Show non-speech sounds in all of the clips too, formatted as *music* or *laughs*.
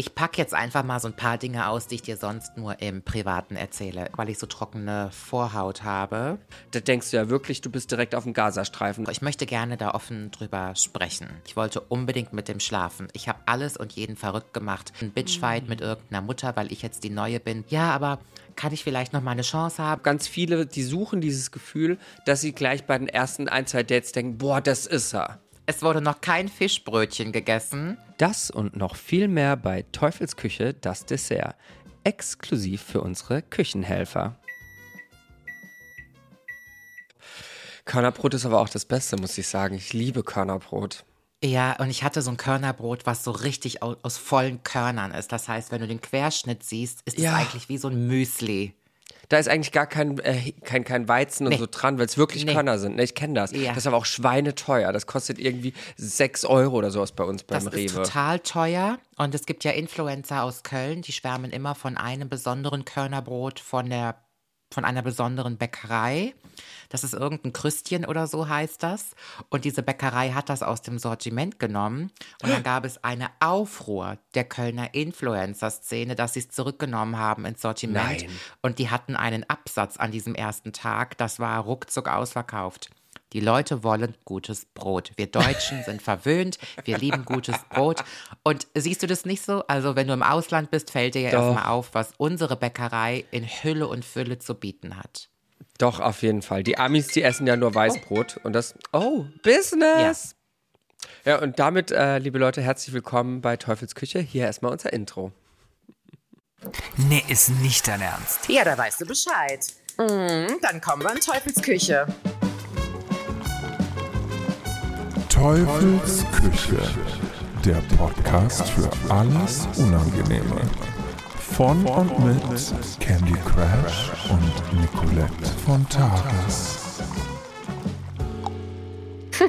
Ich packe jetzt einfach mal so ein paar Dinge aus, die ich dir sonst nur im Privaten erzähle, weil ich so trockene Vorhaut habe. Da denkst du ja wirklich, du bist direkt auf dem Gazastreifen. Ich möchte gerne da offen drüber sprechen. Ich wollte unbedingt mit dem schlafen. Ich habe alles und jeden verrückt gemacht. Ein Bitchfight mit irgendeiner Mutter, weil ich jetzt die Neue bin. Ja, aber kann ich vielleicht noch mal eine Chance haben? Ganz viele, die suchen dieses Gefühl, dass sie gleich bei den ersten ein, zwei Dates denken, boah, das ist er. Es wurde noch kein Fischbrötchen gegessen. Das und noch viel mehr bei Teufelsküche, das Dessert. Exklusiv für unsere Küchenhelfer. Körnerbrot ist aber auch das Beste, muss ich sagen. Ich liebe Körnerbrot. Ja, und ich hatte so ein Körnerbrot, was so richtig aus, aus vollen Körnern ist. Das heißt, wenn du den Querschnitt siehst, ist es Ja. eigentlich wie so ein Müsli. Da ist eigentlich gar kein, äh, kein, kein Weizen und Nee. so dran, weil es wirklich Nee. Körner sind. Ne, ich kenne das. Ja. Das ist aber auch schweineteuer. Das kostet irgendwie 6 Euro oder sowas bei uns beim Das Rewe. ist total teuer. Und es gibt ja Influencer aus Köln, die schwärmen immer von einem besonderen Körnerbrot von der von einer besonderen Bäckerei. Das ist irgendein Krüstchen oder so heißt das. Und diese Bäckerei hat das aus dem Sortiment genommen. Und dann gab es eine Aufruhr der Kölner Influencer-Szene, dass sie es zurückgenommen haben ins Sortiment. Nein. Und die hatten einen Absatz an diesem ersten Tag. Das war ruckzuck ausverkauft. Die Leute wollen gutes Brot. Wir Deutschen *laughs* sind verwöhnt. Wir lieben gutes Brot. Und siehst du das nicht so? Also, wenn du im Ausland bist, fällt dir ja erstmal auf, was unsere Bäckerei in Hülle und Fülle zu bieten hat. Doch, auf jeden Fall. Die Amis, die essen ja nur Weißbrot. Und das, oh, Business! Ja, und damit, äh, liebe Leute, herzlich willkommen bei Teufels Küche. Hier erstmal unser Intro. Nee, ist nicht dein Ernst. Ja, da weißt du Bescheid. Mhm, dann kommen wir in Teufelsküche. Teufels Küche, der Podcast für alles Unangenehme. Von und mit Candy Crash und Nicolette von Tages. *laughs*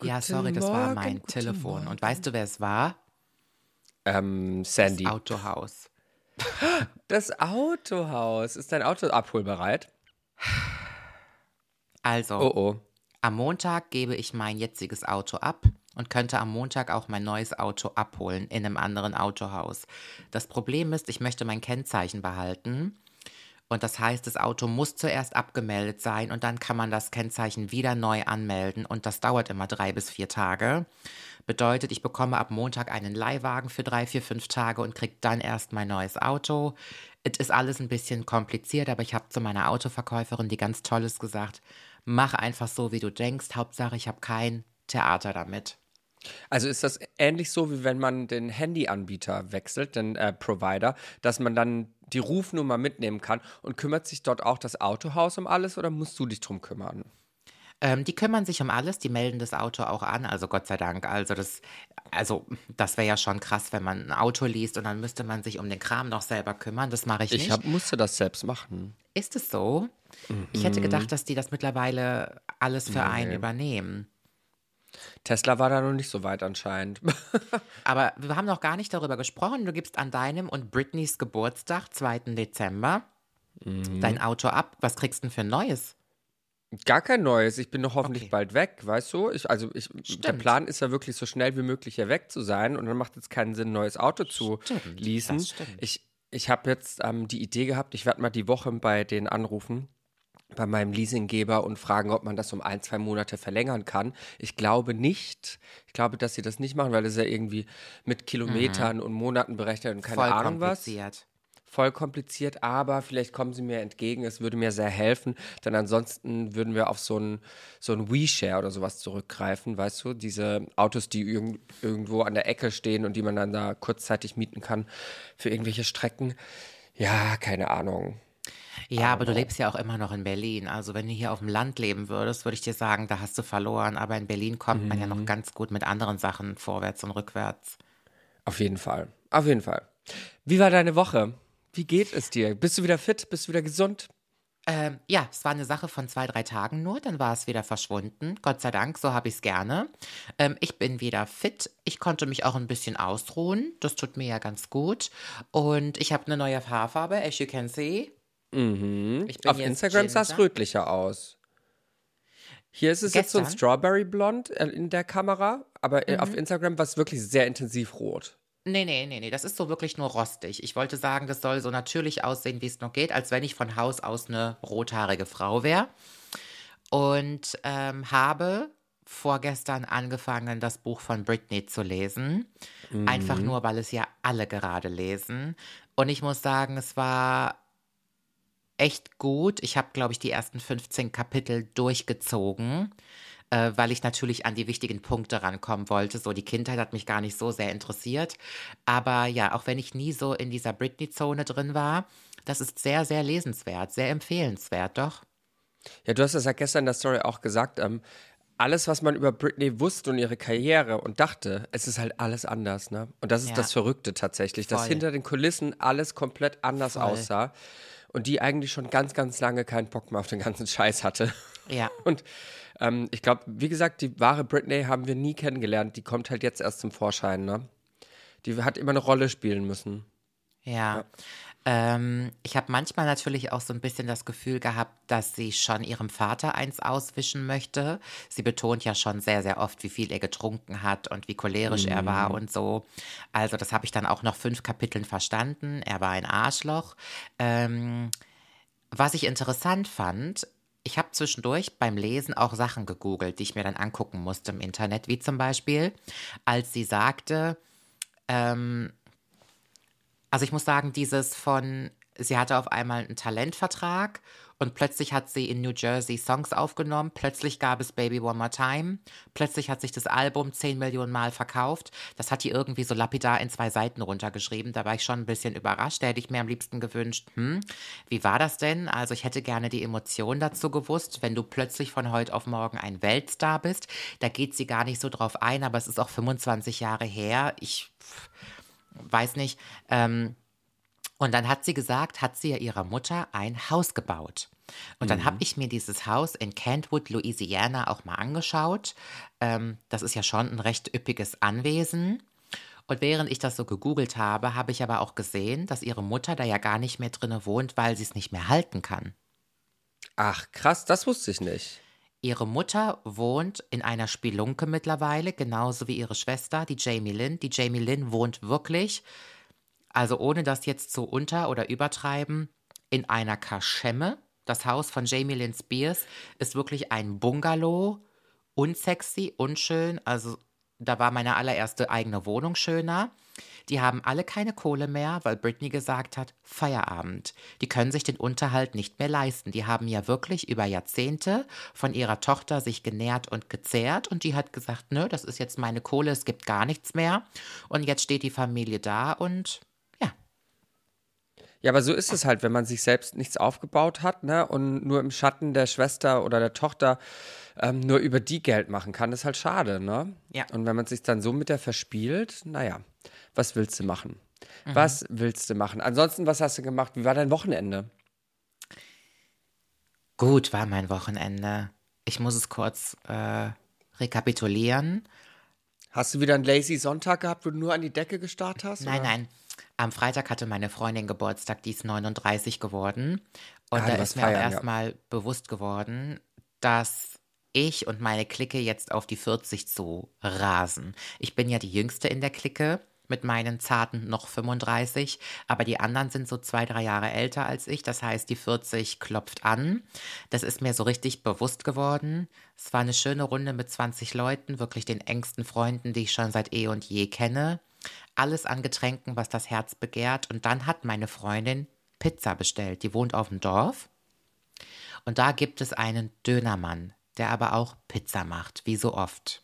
Ja, sorry, das war mein Telefon. Und weißt du, wer es war? Ähm, Sandy. Das Autohaus. *gasps* Das Autohaus. Ist dein Auto abholbereit? *sighs* Also, Oh, oh. am Montag gebe ich mein jetziges Auto ab und könnte am Montag auch mein neues Auto abholen in einem anderen Autohaus. Das Problem ist, ich möchte mein Kennzeichen behalten. Und das heißt, das Auto muss zuerst abgemeldet sein und dann kann man das Kennzeichen wieder neu anmelden und das dauert immer drei bis vier Tage. Bedeutet, ich bekomme ab Montag einen Leihwagen für drei, vier, fünf Tage und kriege dann erst mein neues Auto. Es ist alles ein bisschen kompliziert, aber ich habe zu meiner Autoverkäuferin, die ganz Tolles gesagt, mach einfach so, wie du denkst. Hauptsache, ich habe kein Theater damit. Also ist das ähnlich so, wie wenn man den Handyanbieter wechselt, den äh, Provider, dass man dann die Rufnummer mitnehmen kann und kümmert sich dort auch das Autohaus um alles oder musst du dich drum kümmern? Ähm, die kümmern sich um alles, die melden das Auto auch an, also Gott sei Dank. Also das, also das wäre ja schon krass, wenn man ein Auto liest und dann müsste man sich um den Kram noch selber kümmern. Das mache ich, Ich nicht. hab, musste das selbst machen. Ist es so? Ich hätte gedacht, dass die das mittlerweile alles für einen übernehmen. Tesla war da noch nicht so weit anscheinend. *laughs* Aber wir haben noch gar nicht darüber gesprochen. Du gibst an deinem und Britneys Geburtstag, 2. Dezember, Mhm. dein Auto ab. Was kriegst du denn für ein neues? Gar kein neues. Ich bin doch hoffentlich Okay. bald weg, weißt du? Ich, also ich, der. Plan ist ja wirklich so schnell wie möglich hier weg zu sein und dann macht es keinen Sinn, ein neues Auto zu Stimmt, leasen. Ich, ich habe jetzt ähm, die Idee gehabt, ich werde mal die Woche bei denen anrufen, bei meinem Leasinggeber und fragen, ob man das um ein, zwei Monate verlängern kann. Ich glaube nicht. Ich glaube, dass sie das nicht machen, weil das ja irgendwie mit Kilometern und Monaten berechnet und keine Mhm. Voll Ahnung was. Voll kompliziert, aber vielleicht kommen sie mir entgegen. Es würde mir sehr helfen, denn ansonsten würden wir auf so ein, so ein WeShare oder sowas zurückgreifen, weißt du? Diese Autos, die irgend, irgendwo an der Ecke stehen und die man dann da kurzzeitig mieten kann für irgendwelche Strecken. Ja, keine Ahnung. Ja, aber du lebst ja auch immer noch in Berlin. Also wenn du hier auf dem Land leben würdest, würde ich dir sagen, da hast du verloren. Aber in Berlin kommt man ja Mhm. noch ganz gut mit anderen Sachen vorwärts und rückwärts. Auf jeden Fall. Auf jeden Fall. Wie war deine Woche? Wie geht es dir? Bist du wieder fit? Bist du wieder gesund? Ähm, ja, es war eine Sache von zwei, drei Tagen nur, dann war es wieder verschwunden. Gott sei Dank, so habe ich es gerne. Ähm, ich bin wieder fit. Ich konnte mich auch ein bisschen ausruhen. Das tut mir ja ganz gut. Und ich habe eine neue Haarfarbe, as you can see. Bin Auf Instagram sah es rötlicher aus. Hier ist es jetzt so ein Gestern? Strawberry Blond äh, in der Kamera, aber äh, auf Instagram war es wirklich sehr intensiv rot. Nee, nee, nee, nee, das ist so wirklich nur rostig. Ich wollte sagen, das soll so natürlich aussehen, wie es nur geht, als wenn ich von Haus aus eine rothaarige Frau wäre. Und ähm, habe vorgestern angefangen, das Buch von Britney zu lesen. Einfach nur, weil es ja alle gerade lesen. Und ich muss sagen, es war echt gut. Ich habe, glaube ich, die ersten 15 Kapitel durchgezogen, äh, weil ich natürlich an die wichtigen Punkte rankommen wollte. So, die Kindheit hat mich gar nicht so sehr interessiert. Aber ja, auch wenn ich nie so in dieser Britney-Zone drin war, das ist sehr, sehr lesenswert, sehr empfehlenswert, doch. Ja, du hast es ja gestern in der Story auch gesagt. Ähm, alles, was man über Britney wusste und ihre Karriere und dachte, es ist halt alles anders, ne? Und das ist Ja. das Verrückte tatsächlich, dass Voll. hinter den Kulissen alles komplett anders Voll. aussah und die eigentlich schon ganz, ganz lange keinen Bock mehr auf den ganzen *laughs* Scheiß hatte. Ja. Und ähm, ich glaube, wie gesagt, die wahre Britney haben wir nie kennengelernt. Die kommt halt jetzt erst zum Vorschein, ne? Die hat immer eine Rolle spielen müssen. Ja. Ähm, ich habe manchmal natürlich auch so ein bisschen das Gefühl gehabt, dass sie schon ihrem Vater eins auswischen möchte. Sie betont ja schon sehr, sehr oft, wie viel er getrunken hat und wie cholerisch er war und so. Also das habe ich dann auch noch fünf Kapiteln verstanden. Er war ein Arschloch. Ähm, was ich interessant fand, ich habe zwischendurch beim Lesen auch Sachen gegoogelt, die ich mir dann angucken musste im Internet, wie zum Beispiel, als sie sagte, ähm, also ich muss sagen, dieses von, sie hatte auf einmal einen Talentvertrag und plötzlich hat sie in New Jersey Songs aufgenommen, plötzlich gab es Baby One More Time, plötzlich hat sich das Album 10 Millionen Mal verkauft. Das hat die irgendwie so lapidar in zwei Seiten runtergeschrieben. Da war ich schon ein bisschen überrascht. Da hätte ich mir am liebsten gewünscht, hm, wie war das denn? Also ich hätte gerne die Emotion dazu gewusst, wenn du plötzlich von heute auf morgen ein Weltstar bist. Da geht sie gar nicht so drauf ein, aber es ist auch 25 Jahre her. Ich weiß nicht. Ähm, und dann hat sie gesagt, hat sie ja ihrer Mutter ein Haus gebaut. Und dann habe ich mir dieses Haus in Kentwood, Louisiana auch mal angeschaut. Ähm, das ist ja schon ein recht üppiges Anwesen. Und während ich das so gegoogelt habe, habe ich aber auch gesehen, dass ihre Mutter da ja gar nicht mehr drinne wohnt, weil sie es nicht mehr halten kann. Ach, krass, das wusste ich nicht. Ihre Mutter wohnt in einer Spelunke mittlerweile, genauso wie ihre Schwester, die Jamie Lynn. Die Jamie Lynn wohnt wirklich, also ohne das jetzt zu unter- oder übertreiben, in einer Kaschemme. Das Haus von Jamie Lynn Spears ist wirklich ein Bungalow, unsexy, unschön. Also da war meine allererste eigene Wohnung schöner. Die haben alle keine Kohle mehr, weil Britney gesagt hat, Feierabend. Die können sich den Unterhalt nicht mehr leisten. Die haben ja wirklich über Jahrzehnte von ihrer Tochter sich genährt und gezehrt und die hat gesagt, nö, das ist jetzt meine Kohle, es gibt gar nichts mehr. Und jetzt steht die Familie da und ja, aber so ist es halt, wenn man sich selbst nichts aufgebaut hat, ne, und nur im Schatten der Schwester oder der Tochter ähm, nur über die Geld machen kann, ist halt schade, ne? Ja. Und wenn man sich dann so mit der verspielt, naja, was willst du machen? Mhm. Was willst du machen? Ansonsten, was hast du gemacht? Wie war dein Wochenende? gut war mein Wochenende. Ich muss es kurz äh, rekapitulieren. Hast du wieder einen lazy Sonntag gehabt, wo du nur an die Decke gestarrt hast? Nein, oder? nein. Am Freitag hatte meine Freundin Geburtstag, die ist 39 geworden. Und Ah, da ist mir auch feiern, ja. erstmal bewusst geworden, dass ich und meine Clique jetzt auf die 40 zu rasen. Ich bin ja die Jüngste in der Clique mit meinen zarten noch 35, aber die anderen sind so zwei, drei Jahre älter als ich. Das heißt, die 40 klopft an. Das ist mir so richtig bewusst geworden. Es war eine schöne Runde mit 20 Leuten, wirklich den engsten Freunden, die ich schon seit eh und je kenne. Alles an Getränken, was das Herz begehrt. Und dann hat meine Freundin Pizza bestellt. Die wohnt auf dem Dorf. Und da gibt es einen Dönermann, der aber auch Pizza macht, wie so oft.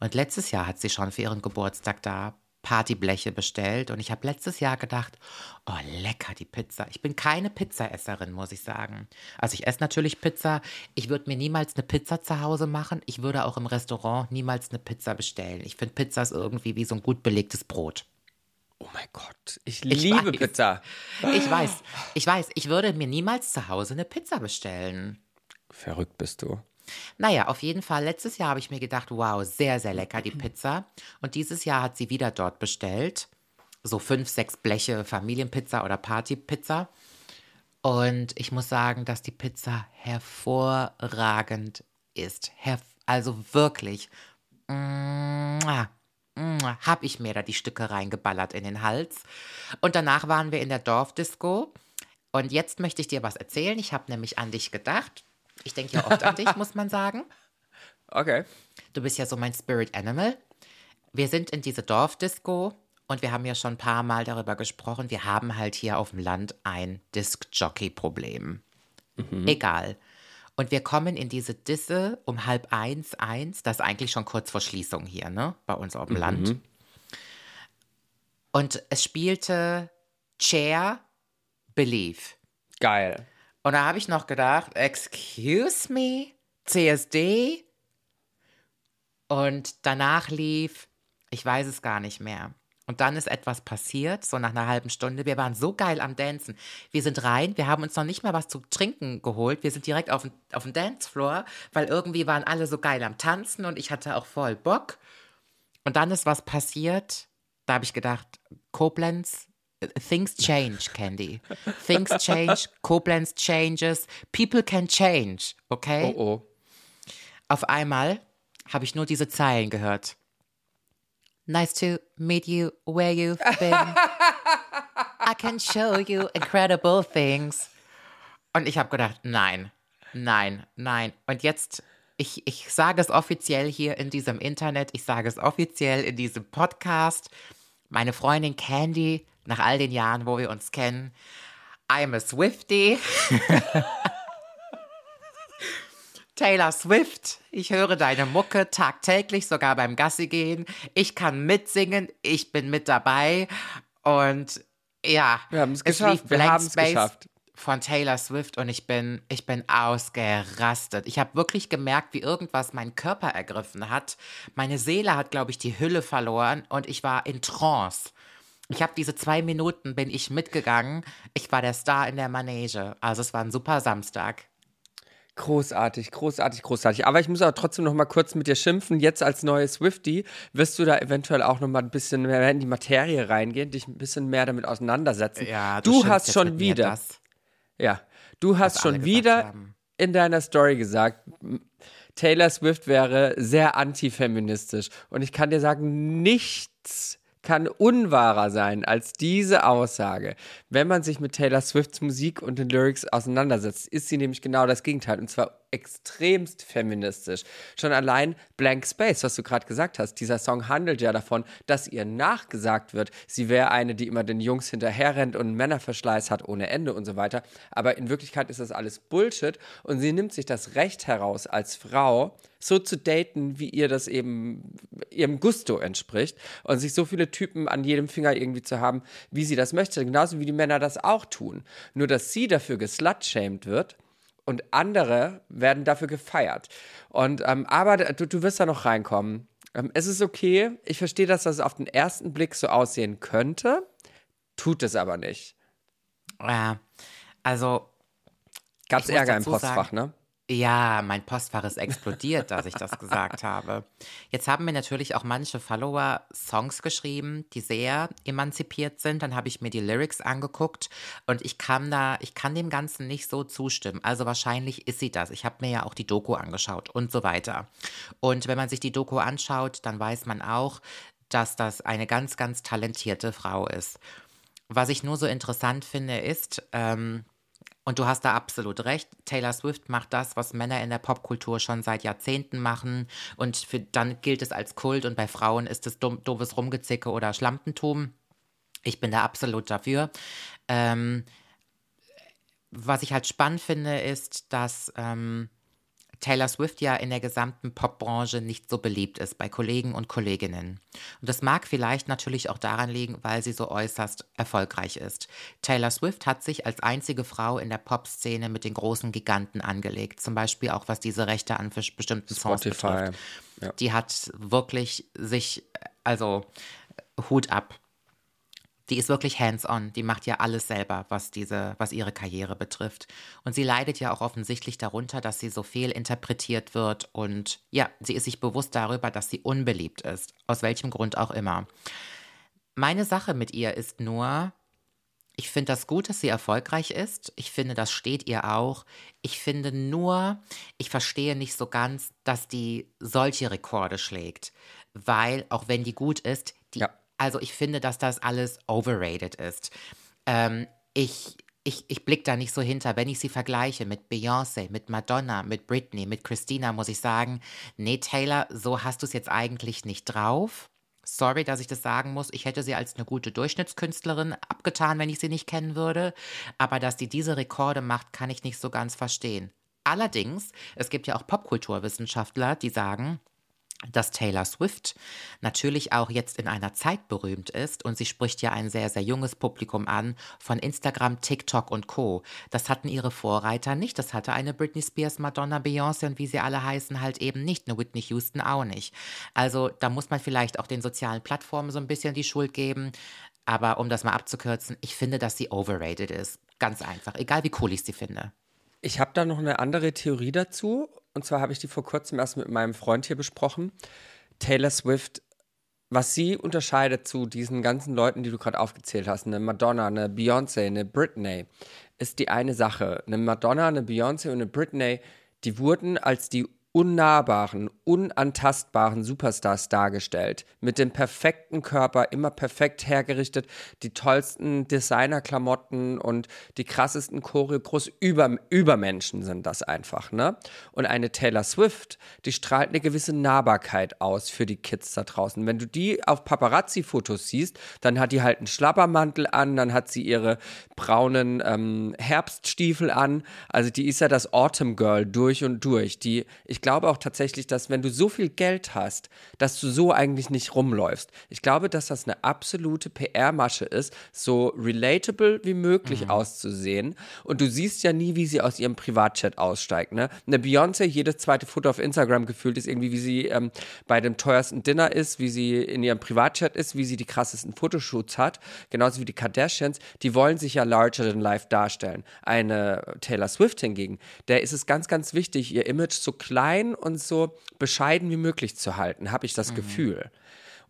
Und letztes Jahr hat sie schon für ihren Geburtstag da Partybleche bestellt. Und ich habe letztes Jahr gedacht, oh, lecker die Pizza. Ich bin keine Pizzaesserin, muss ich sagen. Also ich esse natürlich Pizza. Ich würde mir niemals eine Pizza zu Hause machen. Ich würde auch im Restaurant niemals eine Pizza bestellen. Ich finde Pizza ist irgendwie wie so ein gut belegtes Brot. Oh mein Gott, ich Ich liebe weiß. Pizza. Ich weiß, ich weiß, ich würde mir niemals zu Hause eine Pizza bestellen. Verrückt bist du. Naja, auf jeden Fall, letztes Jahr habe ich mir gedacht, wow, sehr, sehr lecker die Pizza. Und dieses Jahr hat sie wieder dort bestellt. So fünf, sechs Bleche Familienpizza oder Partypizza. Und ich muss sagen, dass die Pizza hervorragend ist. Herr, also wirklich. Habe ich mir da die Stücke reingeballert in den Hals. Und danach waren wir in der Dorfdisco. Und jetzt möchte ich dir was erzählen. Ich habe nämlich an dich gedacht. Ich denke ja oft an dich, muss man sagen. *laughs* Okay. Du bist ja so mein Spirit Animal. Wir sind in diese Dorfdisco und wir haben ja schon ein paar Mal darüber gesprochen. Wir haben halt hier auf dem Land ein Disc-Jockey-Problem. Egal. Und wir kommen in diese Disse um halb eins, eins. Das ist eigentlich schon kurz vor Schließung hier, ne? Bei uns auf dem Land. Und es spielte Chair Believe. Geil. Und da habe ich noch gedacht, excuse me, CSD? Und danach lief, ich weiß es gar nicht mehr. Und dann ist etwas passiert, so nach einer halben Stunde. Wir waren so geil am Dancen. Wir sind rein, wir haben uns noch nicht mal was zu trinken geholt. Wir sind direkt auf den, auf den Dancefloor, weil irgendwie waren alle so geil am Tanzen und ich hatte auch voll Bock. Und dann ist was passiert. Da habe ich gedacht, Koblenz, things change, Candy. Things change, Koblenz changes, people can change, okay? Oh oh. Auf einmal habe ich nur diese Zeilen gehört. Nice to meet you where you've been. I can show you incredible things. Und ich habe gedacht, nein, nein, nein. Und jetzt, ich, ich sage es offiziell hier in diesem Internet, ich sage es offiziell in diesem Podcast. Meine Freundin Candy, nach all den Jahren, wo wir uns kennen, I'm a Swifty. *laughs* Taylor Swift, ich höre deine Mucke tagtäglich, sogar beim Gassi gehen. Ich kann mitsingen, ich bin mit dabei. Und ja, Wir haben es es geschafft, lief wir Blank haben es Space geschafft. von Taylor Swift und ich bin, ich bin ausgerastet. Ich habe wirklich gemerkt, wie irgendwas meinen Körper ergriffen hat. Meine Seele hat, glaube ich, die Hülle verloren und ich war in Trance. Ich habe diese zwei Minuten, bin ich mitgegangen. Ich war der Star in der Manege. Also es war ein super Samstag. Großartig, großartig, großartig. Aber ich muss auch trotzdem noch mal kurz mit dir schimpfen. Jetzt als neue Swifty wirst du da eventuell auch noch mal ein bisschen mehr in die Materie reingehen, dich ein bisschen mehr damit auseinandersetzen. du schimpfst hast schon wieder, Das, ja, du hast schon wieder haben. in deiner Story gesagt, Taylor Swift wäre sehr antifeministisch. Und ich kann dir sagen, nichts kann unwahrer sein als diese Aussage. Wenn man sich mit Taylor Swifts Musik und den Lyrics auseinandersetzt, ist sie nämlich genau das Gegenteil. Und zwar extremst feministisch. Schon allein Blank Space, was du gerade gesagt hast, dieser Song handelt ja davon, dass ihr nachgesagt wird, sie wäre eine, die immer den Jungs hinterherrennt und Männerverschleiß hat ohne Ende und so weiter. Aber in Wirklichkeit ist das alles Bullshit und sie nimmt sich das Recht heraus, als Frau so zu daten, wie ihr das eben ihrem Gusto entspricht und sich so viele Typen an jedem Finger irgendwie zu haben, wie sie das möchte, genauso wie die Männer das auch tun. Nur, dass sie dafür geslutshamed wird und andere werden dafür gefeiert. Und ähm, aber du, du wirst da noch reinkommen. Ähm, es ist okay. Ich verstehe, dass das auf den ersten Blick so aussehen könnte, tut es aber nicht. Ja, also Gab es Ich muss Ärger im dazu sagen- Postfach, ne? Ja, mein Postfach ist explodiert, dass ich das gesagt habe. Jetzt haben mir natürlich auch manche Follower Songs geschrieben, die sehr emanzipiert sind. Dann habe ich mir die Lyrics angeguckt und ich kann da, ich kann dem Ganzen nicht so zustimmen. Also wahrscheinlich ist sie das. Ich habe mir ja auch die Doku angeschaut und so weiter. Und wenn man sich die Doku anschaut, dann weiß man auch, dass das eine ganz, ganz talentierte Frau ist. Was ich nur so interessant finde, ist, ähm, und du hast da absolut recht. Taylor Swift macht das, was Männer in der Popkultur schon seit Jahrzehnten machen. Und für, dann gilt es als Kult und bei Frauen ist es dumm, doofes Rumgezicke oder Schlampentum. Ich bin da absolut dafür. Ähm, was ich halt spannend finde, ist, dass ähm, Taylor Swift ja in der gesamten Popbranche nicht so beliebt ist bei Kollegen und Kolleginnen. Und das mag vielleicht natürlich auch daran liegen, weil sie so äußerst erfolgreich ist. Taylor Swift hat sich als einzige Frau in der Popszene mit den großen Giganten angelegt, zum Beispiel auch was diese Rechte an bes- bestimmten Songs Spotify, betrifft. ja. Die hat wirklich sich, also Hut ab. Die ist wirklich hands-on. Die macht ja alles selber, was diese, was ihre Karriere betrifft. Und sie leidet ja auch offensichtlich darunter, dass sie so viel interpretiert wird. Und ja, sie ist sich bewusst darüber, dass sie unbeliebt ist. Aus welchem Grund auch immer. Meine Sache mit ihr ist nur, Ich finde das gut, dass sie erfolgreich ist. Ich finde, das steht ihr auch. Ich finde nur, ich verstehe nicht so ganz, dass die solche Rekorde schlägt. Weil, auch wenn die gut ist, die, Ja. Also ich finde, dass das alles overrated ist. Ähm, ich ich, ich blicke da nicht so hinter. Wenn ich sie vergleiche mit Beyoncé, mit Madonna, mit Britney, mit Christina, muss ich sagen, nee, Taylor, so hast du es jetzt eigentlich nicht drauf. Sorry, dass ich das sagen muss. Ich hätte sie als eine gute Durchschnittskünstlerin abgetan, wenn ich sie nicht kennen würde. Aber dass die diese Rekorde macht, kann ich nicht so ganz verstehen. Allerdings, es gibt ja auch Popkulturwissenschaftler, die sagen, dass Taylor Swift natürlich auch jetzt in einer Zeit berühmt ist und sie spricht ja ein sehr, sehr junges Publikum an von Instagram, TikTok und Co. Das hatten ihre Vorreiter nicht. Das hatte eine Britney Spears, Madonna, Beyoncé und wie sie alle heißen halt eben nicht. Eine Whitney Houston auch nicht. Also da muss man vielleicht auch den sozialen Plattformen so ein bisschen die Schuld geben. Aber um das mal abzukürzen, ich finde, dass sie overrated ist. Ganz einfach. Egal wie cool ich sie finde. Ich habe da noch eine andere Theorie dazu. Und zwar habe ich die vor kurzem erst mit meinem Freund hier besprochen. Taylor Swift, was sie unterscheidet zu diesen ganzen Leuten, die du gerade aufgezählt hast, eine Madonna, eine Beyoncé, eine Britney, ist die eine Sache. Eine Madonna, eine Beyoncé und eine Britney, die wurden als die unnahbaren, unantastbaren Superstars dargestellt. Mit dem perfekten Körper, immer perfekt hergerichtet, die tollsten Designerklamotten und die krassesten Choreogros über, Übermenschen sind das einfach, ne? Und eine Taylor Swift, die strahlt eine gewisse Nahbarkeit aus für die Kids da draußen. Wenn du die auf Paparazzi-Fotos siehst, dann hat die halt einen Schlappermantel an, dann hat sie ihre braunen ähm, Herbststiefel an. Also die ist ja das Autumn Girl durch und durch. Die, ich glaube auch tatsächlich, dass wenn du so viel Geld hast, dass du so eigentlich nicht rumläufst. Ich glaube, dass das eine absolute PR-Masche ist, so relatable wie möglich auszusehen. Und du siehst ja nie, wie sie aus ihrem Privatchat aussteigt. Ne? Eine Beyoncé, jedes zweite Foto auf Instagram gefühlt ist irgendwie, wie sie ähm, bei dem teuersten Dinner ist, wie sie in ihrem Privatchat ist, wie sie die krassesten Fotoshoots hat. Genauso wie die Kardashians. Die wollen sich ja larger than life darstellen. Eine Taylor Swift hingegen, der ist es ganz, ganz wichtig, ihr Image so klein und so bescheiden wie möglich zu halten, habe ich das Gefühl.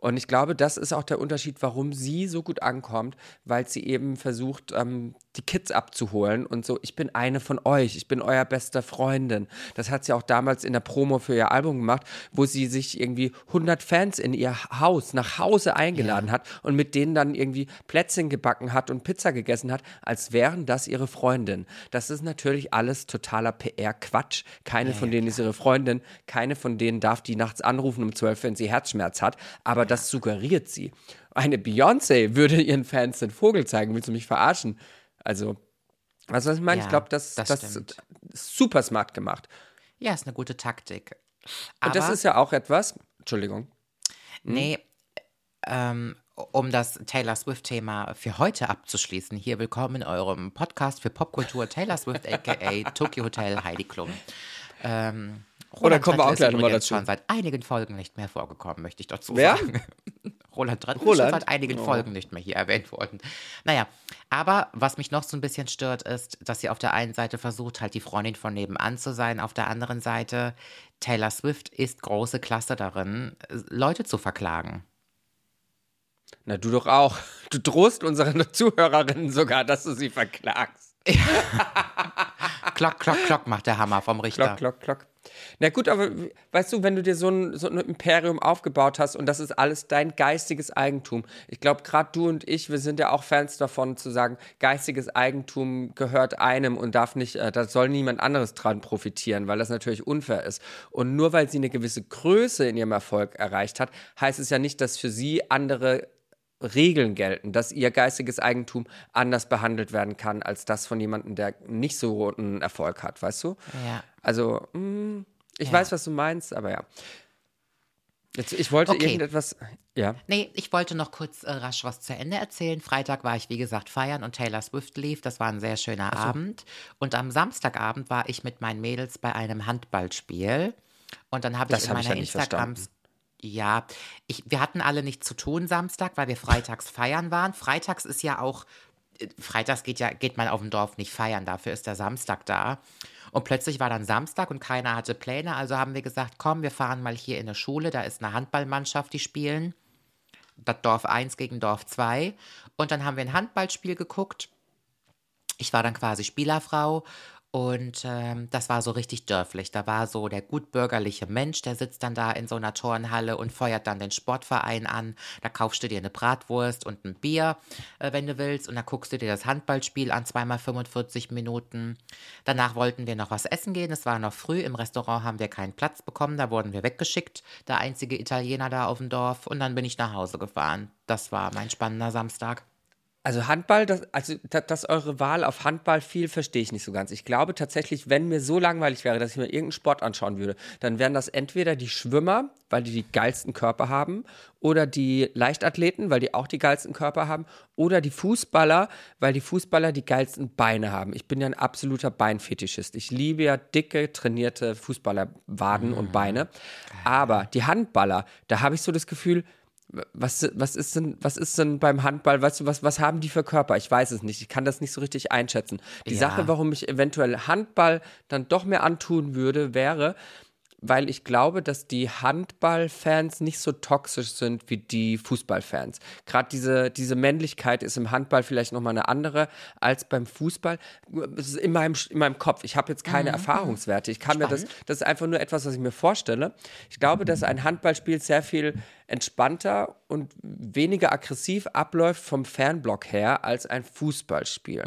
Und ich glaube, das ist auch der Unterschied, warum sie so gut ankommt, weil sie eben versucht, ähm, die Kids abzuholen und so, ich bin eine von euch, ich bin euer bester Freundin. Das hat sie auch damals in der Promo für ihr Album gemacht, wo sie sich irgendwie 100 Fans in ihr Haus, nach Hause eingeladen hat und mit denen dann irgendwie Plätzchen gebacken hat und Pizza gegessen hat, als wären das ihre Freundin. Das ist natürlich alles totaler PR-Quatsch. Keine von denen ist ihre Freundin, keine von denen darf die nachts anrufen um 12, wenn sie Herzschmerz hat, aber das suggeriert sie. Eine Beyoncé würde ihren Fans den Vogel zeigen, willst du mich verarschen? Also, weißt du, was ich meine? Ja, ich glaube, das, das das, ist super smart gemacht. Ja, ist eine gute Taktik. Und das Aber- ist ja auch etwas, Entschuldigung, Nee, ähm, um das Taylor Swift-Thema für heute abzuschließen, hier willkommen in eurem Podcast für Popkultur Taylor Swift, *laughs* aka Tokyo Hotel Heidi Klum. Ähm, Roland kommen wir auch gleich noch mal übrigens dazu. schon seit einigen Folgen nicht mehr vorgekommen, möchte ich dazu Wer? sagen. Roland schon Roland? seit einigen Oh. Folgen nicht mehr hier erwähnt worden. Naja, aber was mich noch so ein bisschen stört, ist, dass sie auf der einen Seite versucht, halt die Freundin von nebenan zu sein, auf der anderen Seite Taylor Swift ist große Klasse darin, Leute zu verklagen. na du doch auch. Du drohst unseren *laughs* Zuhörerinnen sogar, dass du sie verklagst. *laughs* Klock, klock, klock macht der Hammer vom Richter. Klock, klock, klock. Na gut, aber weißt du, wenn du dir so ein, so ein Imperium aufgebaut hast und das ist alles dein geistiges Eigentum. Ich glaube, gerade du und ich, wir sind ja auch Fans davon zu sagen, geistiges Eigentum gehört einem und darf nicht, äh, da soll niemand anderes dran profitieren, weil das natürlich unfair ist. Und nur weil sie eine gewisse Größe in ihrem Erfolg erreicht hat, heißt es ja nicht, dass für sie andere Regeln gelten, dass ihr geistiges Eigentum anders behandelt werden kann als das von jemandem, der nicht so einen Erfolg hat, weißt du? Ja. Also, mh, ich Ja. weiß, was du meinst, aber ja. Jetzt, ich wollte Okay. irgendetwas. Ja. Nee, ich wollte noch kurz äh, rasch was zu Ende erzählen. Freitag war ich, wie gesagt, feiern und Taylor Swift lief. Das war ein sehr schöner Abend. Und am Samstagabend war ich mit meinen Mädels bei einem Handballspiel. Und dann habe ich in hab meiner ja nicht Instagram. verstanden. Ja, ich, wir hatten alle nichts zu tun Samstag, weil wir freitags *laughs* feiern waren. Freitags ist ja auch, äh, freitags geht ja, geht man auf dem Dorf nicht feiern, dafür ist der Samstag da. Und plötzlich war dann Samstag und keiner hatte Pläne, also haben wir gesagt, komm, wir fahren mal hier in eine Schule, da ist eine Handballmannschaft, die spielen das Dorf 1 gegen Dorf 2. Und dann haben wir ein Handballspiel geguckt. Ich war dann quasi Spielerfrau und ähm, das war so richtig dörflich. Da war so der gutbürgerliche Mensch, der sitzt dann da in so einer Turnhalle und feuert dann den Sportverein an. Da kaufst du dir eine Bratwurst und ein Bier, äh, wenn du willst. Und dann guckst du dir das Handballspiel an, zweimal 45 Minuten. Danach wollten wir noch was essen gehen. Es war noch früh. Im Restaurant haben wir keinen Platz bekommen. Da wurden wir weggeschickt. Der einzige Italiener da auf dem Dorf. Und dann bin ich nach Hause gefahren. Das war mein spannender Samstag. Also Handball, das, also da- dass eure Wahl auf Handball fiel, verstehe ich nicht so ganz. Ich glaube tatsächlich, wenn mir so langweilig wäre, dass ich mir irgendeinen Sport anschauen würde, dann wären das entweder die Schwimmer, weil die die geilsten Körper haben, oder die Leichtathleten, weil die auch die geilsten Körper haben, oder die Fußballer, weil die Fußballer die geilsten Beine haben. Ich bin ja ein absoluter Beinfetischist. Ich liebe ja dicke, trainierte Fußballerwaden und Beine. Aber die Handballer, da habe ich so das Gefühl, was, was, ist denn, was ist denn beim Handball, weißt du, was, was haben die für Körper? Ich weiß es nicht. Ich kann das nicht so richtig einschätzen. Die Ja. Sache, warum ich eventuell Handball dann doch mehr antun würde, wäre, weil ich glaube, dass die Handballfans nicht so toxisch sind wie die Fußballfans. Gerade diese, diese Männlichkeit ist im Handball vielleicht nochmal eine andere als beim Fußball. Es ist in meinem, in meinem Kopf. Ich habe jetzt keine Erfahrungswerte. Ich kann mir das, das ist einfach nur etwas, was ich mir vorstelle. Ich glaube, dass ein Handballspiel sehr viel entspannter und weniger aggressiv abläuft vom Fernblock her als ein Fußballspiel.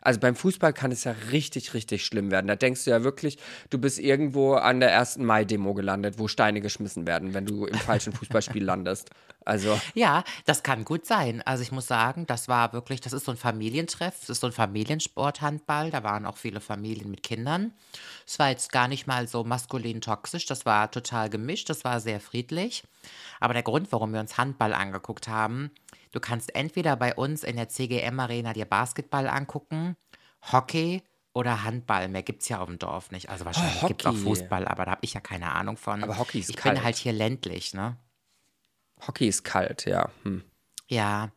Also beim Fußball kann es ja richtig, richtig schlimm werden. Da denkst du ja wirklich, du bist irgendwo an der ersten Mai-Demo gelandet, wo Steine geschmissen werden, wenn du im falschen Fußballspiel landest. Also, Ja, das kann gut sein. Also ich muss sagen, das war wirklich, das ist so ein Familientreff, das ist so ein Familiensport Handball. Da waren auch viele Familien mit Kindern. Es war jetzt gar nicht mal so maskulin toxisch, das war total gemischt, das war sehr friedlich. Aber der Grund, warum wir uns Handball angeguckt haben, du kannst entweder bei uns in der CGM Arena dir Basketball angucken, Hockey oder Handball. Mehr gibt es ja auf dem Dorf nicht. Also wahrscheinlich gibt es auch. Fußball, aber da habe ich ja keine Ahnung von. Aber Hockey ist Ich kalt. bin halt hier ländlich, ne? Hockey ist kalt, ja. Hm. Ja,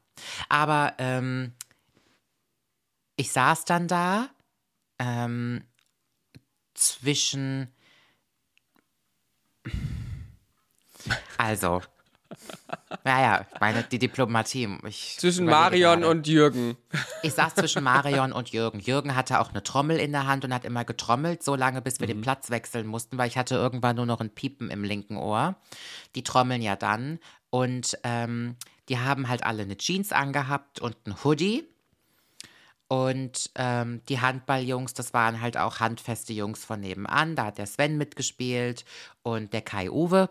aber ähm, ich saß dann da ähm, zwischen. Also, naja, ich meine, die Diplomatie. Ich Zwischen Marion gerade. und Jürgen. Ich saß zwischen Marion und Jürgen. Jürgen hatte auch eine Trommel in der Hand und hat immer getrommelt, so lange, bis wir den Platz wechseln mussten, weil ich hatte irgendwann nur noch ein Piepen im linken Ohr. Die trommeln ja dann. Und ähm, die haben halt alle eine Jeans angehabt und ein Hoodie. Und ähm, die Handballjungs, das waren halt auch handfeste Jungs von nebenan. Da hat der Sven mitgespielt und der Kai Uwe.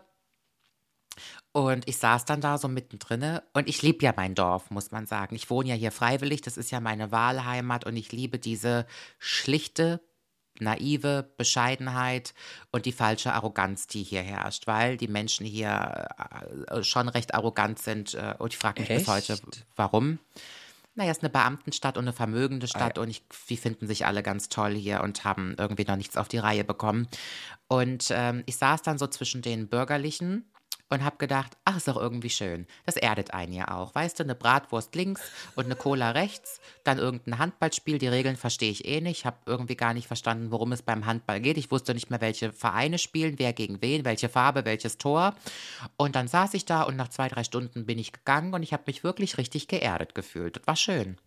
Und ich saß dann da so mittendrin und ich liebe ja mein Dorf, muss man sagen. Ich wohne ja hier freiwillig, das ist ja meine Wahlheimat und ich liebe diese schlichte, naive Bescheidenheit und die falsche Arroganz, die hier herrscht, weil die Menschen hier äh, schon recht arrogant sind äh, und ich frage mich bis Echt? heute, warum. Naja, es ist eine Beamtenstadt und eine vermögende Stadt und ich, die finden sich alle ganz toll hier und haben irgendwie noch nichts auf die Reihe bekommen. Und ähm, ich saß dann so zwischen den Bürgerlichen und habe gedacht, ach, ist doch irgendwie schön. Das erdet einen ja auch. Weißt du, eine Bratwurst links und eine Cola rechts, dann irgendein Handballspiel. Die Regeln verstehe ich eh nicht. Ich habe irgendwie gar nicht verstanden, worum es beim Handball geht. Ich wusste nicht mehr, welche Vereine spielen, wer gegen wen, welche Farbe, welches Tor. Und dann saß ich da und nach zwei, drei Stunden bin ich gegangen und ich habe mich wirklich richtig geerdet gefühlt. Das war schön.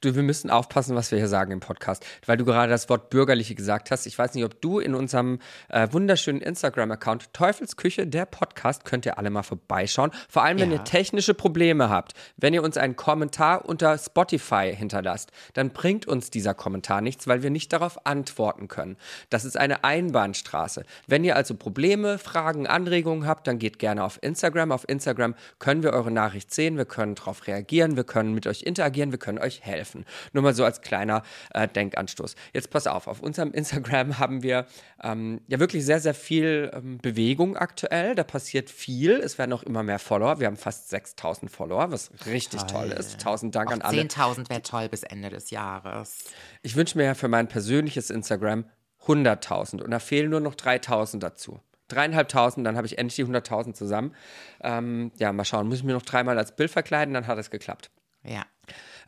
Du, wir müssen aufpassen, was wir hier sagen im Podcast, weil du gerade das Wort bürgerliche gesagt hast. Ich weiß nicht, ob du in unserem äh, wunderschönen Instagram-Account Teufelsküche, der Podcast, könnt ihr alle mal vorbeischauen. Vor allem, wenn Ja. ihr technische Probleme habt. Wenn ihr uns einen Kommentar unter Spotify hinterlasst, dann bringt uns dieser Kommentar nichts, weil wir nicht darauf antworten können. Das ist eine Einbahnstraße. Wenn ihr also Probleme, Fragen, Anregungen habt, dann geht gerne auf Instagram. Auf Instagram können wir eure Nachricht sehen, wir können darauf reagieren, wir können mit euch interagieren, wir können euch helfen. Nur mal so als kleiner äh, Denkanstoß. Jetzt pass auf, auf unserem Instagram *laughs* haben wir ähm, ja wirklich sehr, sehr viel ähm, Bewegung aktuell. Da passiert viel. Es werden auch immer mehr Follower. Wir haben fast 6000 Follower, was richtig toll, ist. Tausend Dank Auch an alle. 10.000 wäre toll bis Ende des Jahres. Ich wünsche mir ja für mein persönliches Instagram 100.000 und da fehlen nur noch 3.000 dazu. Dreieinhalbtausend, dann habe ich endlich die 100.000 zusammen. Ähm, ja, mal schauen, muss ich mir noch dreimal als Bild verkleiden, dann hat es geklappt. Ja.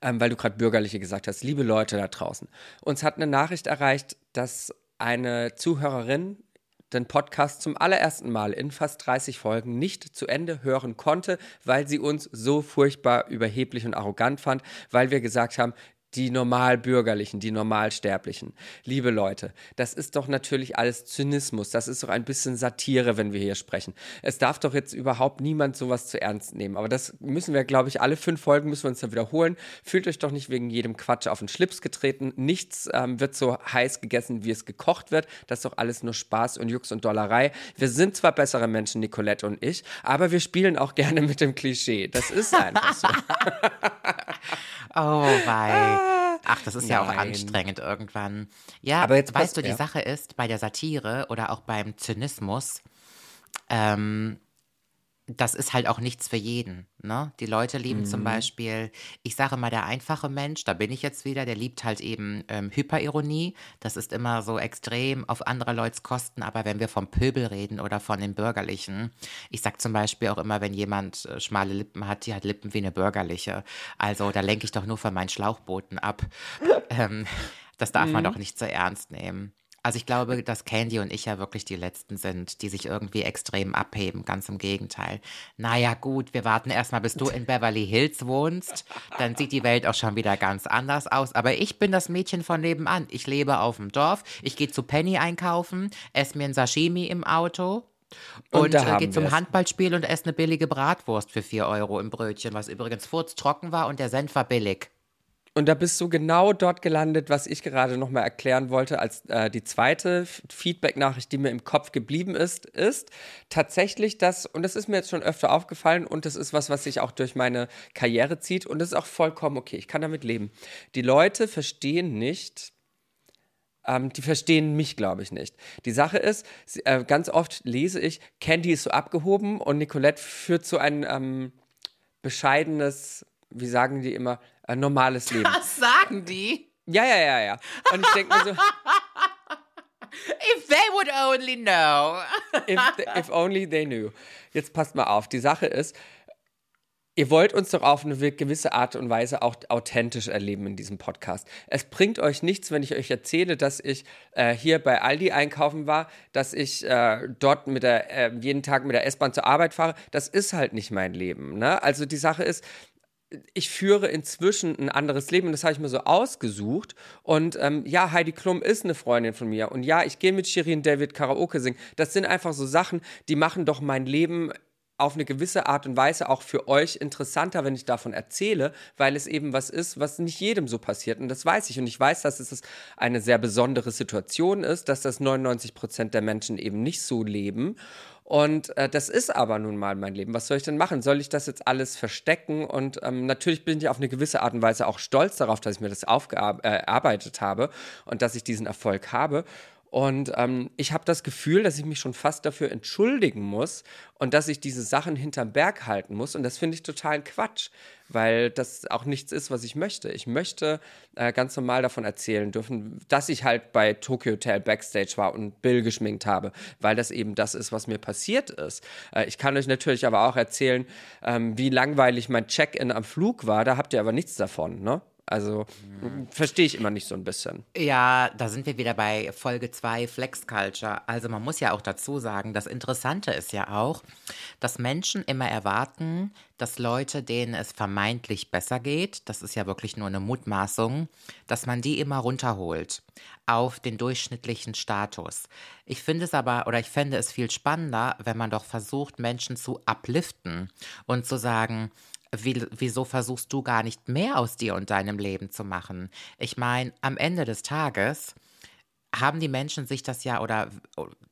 Ähm, weil du gerade Bürgerliche gesagt hast, liebe Leute da draußen. Uns hat eine Nachricht erreicht, dass eine Zuhörerin den Podcast zum allerersten Mal in fast 30 Folgen nicht zu Ende hören konnte, weil sie uns so furchtbar überheblich und arrogant fand, weil wir gesagt haben, die Normalbürgerlichen, die Normalsterblichen. Liebe Leute, das ist doch natürlich alles Zynismus, das ist doch ein bisschen Satire, wenn wir hier sprechen. Es darf doch jetzt überhaupt niemand sowas zu ernst nehmen. Aber das müssen wir, glaube ich, alle fünf Folgen müssen wir uns dann wiederholen. Fühlt euch doch nicht wegen jedem Quatsch auf den Schlips getreten. Nichts ähm, wird so heiß gegessen, wie es gekocht wird. Das ist doch alles nur Spaß und Jux und Dollerei. Wir sind zwar bessere Menschen, Nicolette und ich, aber wir spielen auch gerne mit dem Klischee. Das ist einfach so. *laughs* Oh, wei. Ach, das ist ja auch anstrengend irgendwann. Ja, Aber jetzt weißt du, die ja. Sache ist, bei der Satire oder auch beim Zynismus, ähm, das ist halt auch nichts für jeden. Ne? Die Leute lieben Mhm. zum Beispiel, ich sage mal, der einfache Mensch, da bin ich jetzt wieder, der liebt halt eben ähm, Hyperironie. Das ist immer so extrem auf anderer Leute's Kosten. Aber wenn wir vom Pöbel reden oder von den Bürgerlichen, ich sag zum Beispiel auch immer, wenn jemand äh, schmale Lippen hat, die hat Lippen wie eine Bürgerliche. Also da lenke ich doch nur von meinen Schlauchbooten ab. *laughs* ähm, das darf man doch nicht so ernst nehmen. Also ich glaube, dass Candy und ich ja wirklich die Letzten sind, die sich irgendwie extrem abheben. Ganz im Gegenteil. Naja gut, wir warten erstmal, bis du in Beverly Hills wohnst. Dann sieht die Welt auch schon wieder ganz anders aus. Aber ich bin das Mädchen von nebenan. Ich lebe auf dem Dorf. Ich gehe zu Penny einkaufen, esse mir ein Sashimi im Auto. Und Und, äh, zum wir's. Handballspiel und esse eine billige Bratwurst für 4 Euro im Brötchen, was übrigens furztrocken war und der Senf war billig. Und da bist du genau dort gelandet, was ich gerade nochmal erklären wollte, als äh, die zweite Feedback-Nachricht, die mir im Kopf geblieben ist, ist tatsächlich das, und das ist mir jetzt schon öfter aufgefallen und das ist was, was sich auch durch meine Karriere zieht und das ist auch vollkommen okay, ich kann damit leben. Die Leute verstehen nicht, ähm, die verstehen mich, glaube ich, nicht. Die Sache ist, äh, ganz oft lese ich, Candy ist so abgehoben und Nicolette führt so ein ähm, bescheidenes, wie sagen die immer, ein normales Leben. Was sagen die? Ja, ja, ja, ja. Und ich denke mir so, If they would only know. if, if only they knew. Jetzt passt mal auf. Die Sache ist, ihr wollt uns doch auf eine gewisse Art und Weise auch authentisch erleben in diesem Podcast. Es bringt euch nichts, wenn ich euch erzähle, dass ich äh, hier bei Aldi einkaufen war, dass ich äh, dort mit der, äh, jeden Tag mit der S-Bahn zur Arbeit fahre. Das ist halt nicht mein Leben. Ne? Also die Sache ist, ich führe inzwischen ein anderes Leben und das habe ich mir so ausgesucht. Und ähm, ja, Heidi Klum ist eine Freundin von mir. Und ja, ich gehe mit Shirin David Karaoke singen. Das sind einfach so Sachen, die machen doch mein Leben auf eine gewisse Art und Weise auch für euch interessanter, wenn ich davon erzähle, weil es eben was ist, was nicht jedem so passiert. Und das weiß ich. Und ich weiß, dass es eine sehr besondere Situation ist, dass das 99 Prozent der Menschen eben nicht so leben. Und äh, das ist aber nun mal mein Leben. Was soll ich denn machen? Soll ich das jetzt alles verstecken? Und ähm, natürlich bin ich auf eine gewisse Art und Weise auch stolz darauf, dass ich mir das aufgearbeitet habe und dass ich diesen Erfolg habe. Und ähm, ich habe das Gefühl, dass ich mich schon fast dafür entschuldigen muss und dass ich diese Sachen hinterm Berg halten muss. Und das finde ich totalen Quatsch, weil das auch nichts ist, was ich möchte. Ich möchte äh, ganz normal davon erzählen dürfen, dass ich halt bei Tokyo Hotel Backstage war und Bill geschminkt habe, weil das eben das ist, was mir passiert ist. Äh, ich kann euch natürlich aber auch erzählen, ähm, wie langweilig mein Check-in am Flug war. Da habt ihr aber nichts davon, ne? Also verstehe ich immer nicht so ein bisschen. Ja, da sind wir wieder bei Folge 2 Flex Culture. Also man muss ja auch dazu sagen, das Interessante ist ja auch, dass Menschen immer erwarten, dass Leute, denen es vermeintlich besser geht, das ist ja wirklich nur eine Mutmaßung, dass man die immer runterholt auf den durchschnittlichen Status. Ich finde es aber, oder ich fände es viel spannender, wenn man doch versucht, Menschen zu upliften und zu sagen, wie, wieso versuchst du gar nicht mehr aus dir und deinem Leben zu machen? Ich meine, am Ende des Tages haben die Menschen sich das ja oder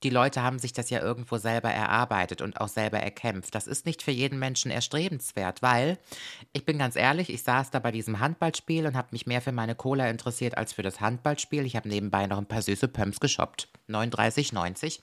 die Leute haben sich das ja irgendwo selber erarbeitet und auch selber erkämpft. Das ist nicht für jeden Menschen erstrebenswert, weil ich bin ganz ehrlich, ich saß da bei diesem Handballspiel und habe mich mehr für meine Cola interessiert als für das Handballspiel. Ich habe nebenbei noch ein paar süße Pumps geshoppt. 39,90.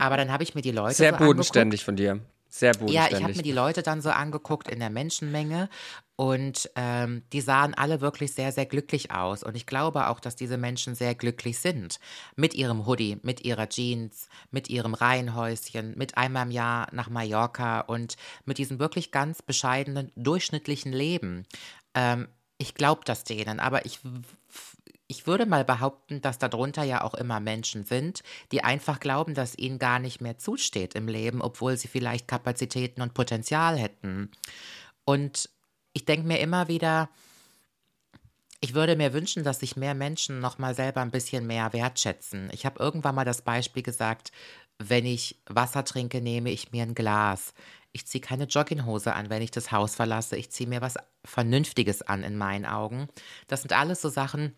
Aber dann habe ich mir die Leute Sehr so angeguckt. bodenständig von dir. Sehr Ja, bodenständig. ich habe mir die Leute dann so angeguckt in der Menschenmenge und ähm, die sahen alle wirklich sehr, sehr glücklich aus. Und ich glaube auch, dass diese Menschen sehr glücklich sind. Mit ihrem Hoodie, mit ihrer Jeans, mit ihrem Reihenhäuschen, mit einmal im Jahr nach Mallorca und mit diesem wirklich ganz bescheidenen, durchschnittlichen Leben. Ähm, ich glaube das denen, aber ich ich würde mal behaupten, dass darunter ja auch immer Menschen sind, die einfach glauben, dass ihnen gar nicht mehr zusteht im Leben, obwohl sie vielleicht Kapazitäten und Potenzial hätten. Und ich denke mir immer wieder, ich würde mir wünschen, dass sich mehr Menschen noch mal selber ein bisschen mehr wertschätzen. Ich habe irgendwann mal das Beispiel gesagt, wenn ich Wasser trinke, nehme ich mir ein Glas. Ich ziehe keine Jogginghose an, wenn ich das Haus verlasse. Ich ziehe mir was Vernünftiges an in meinen Augen. Das sind alles so Sachen,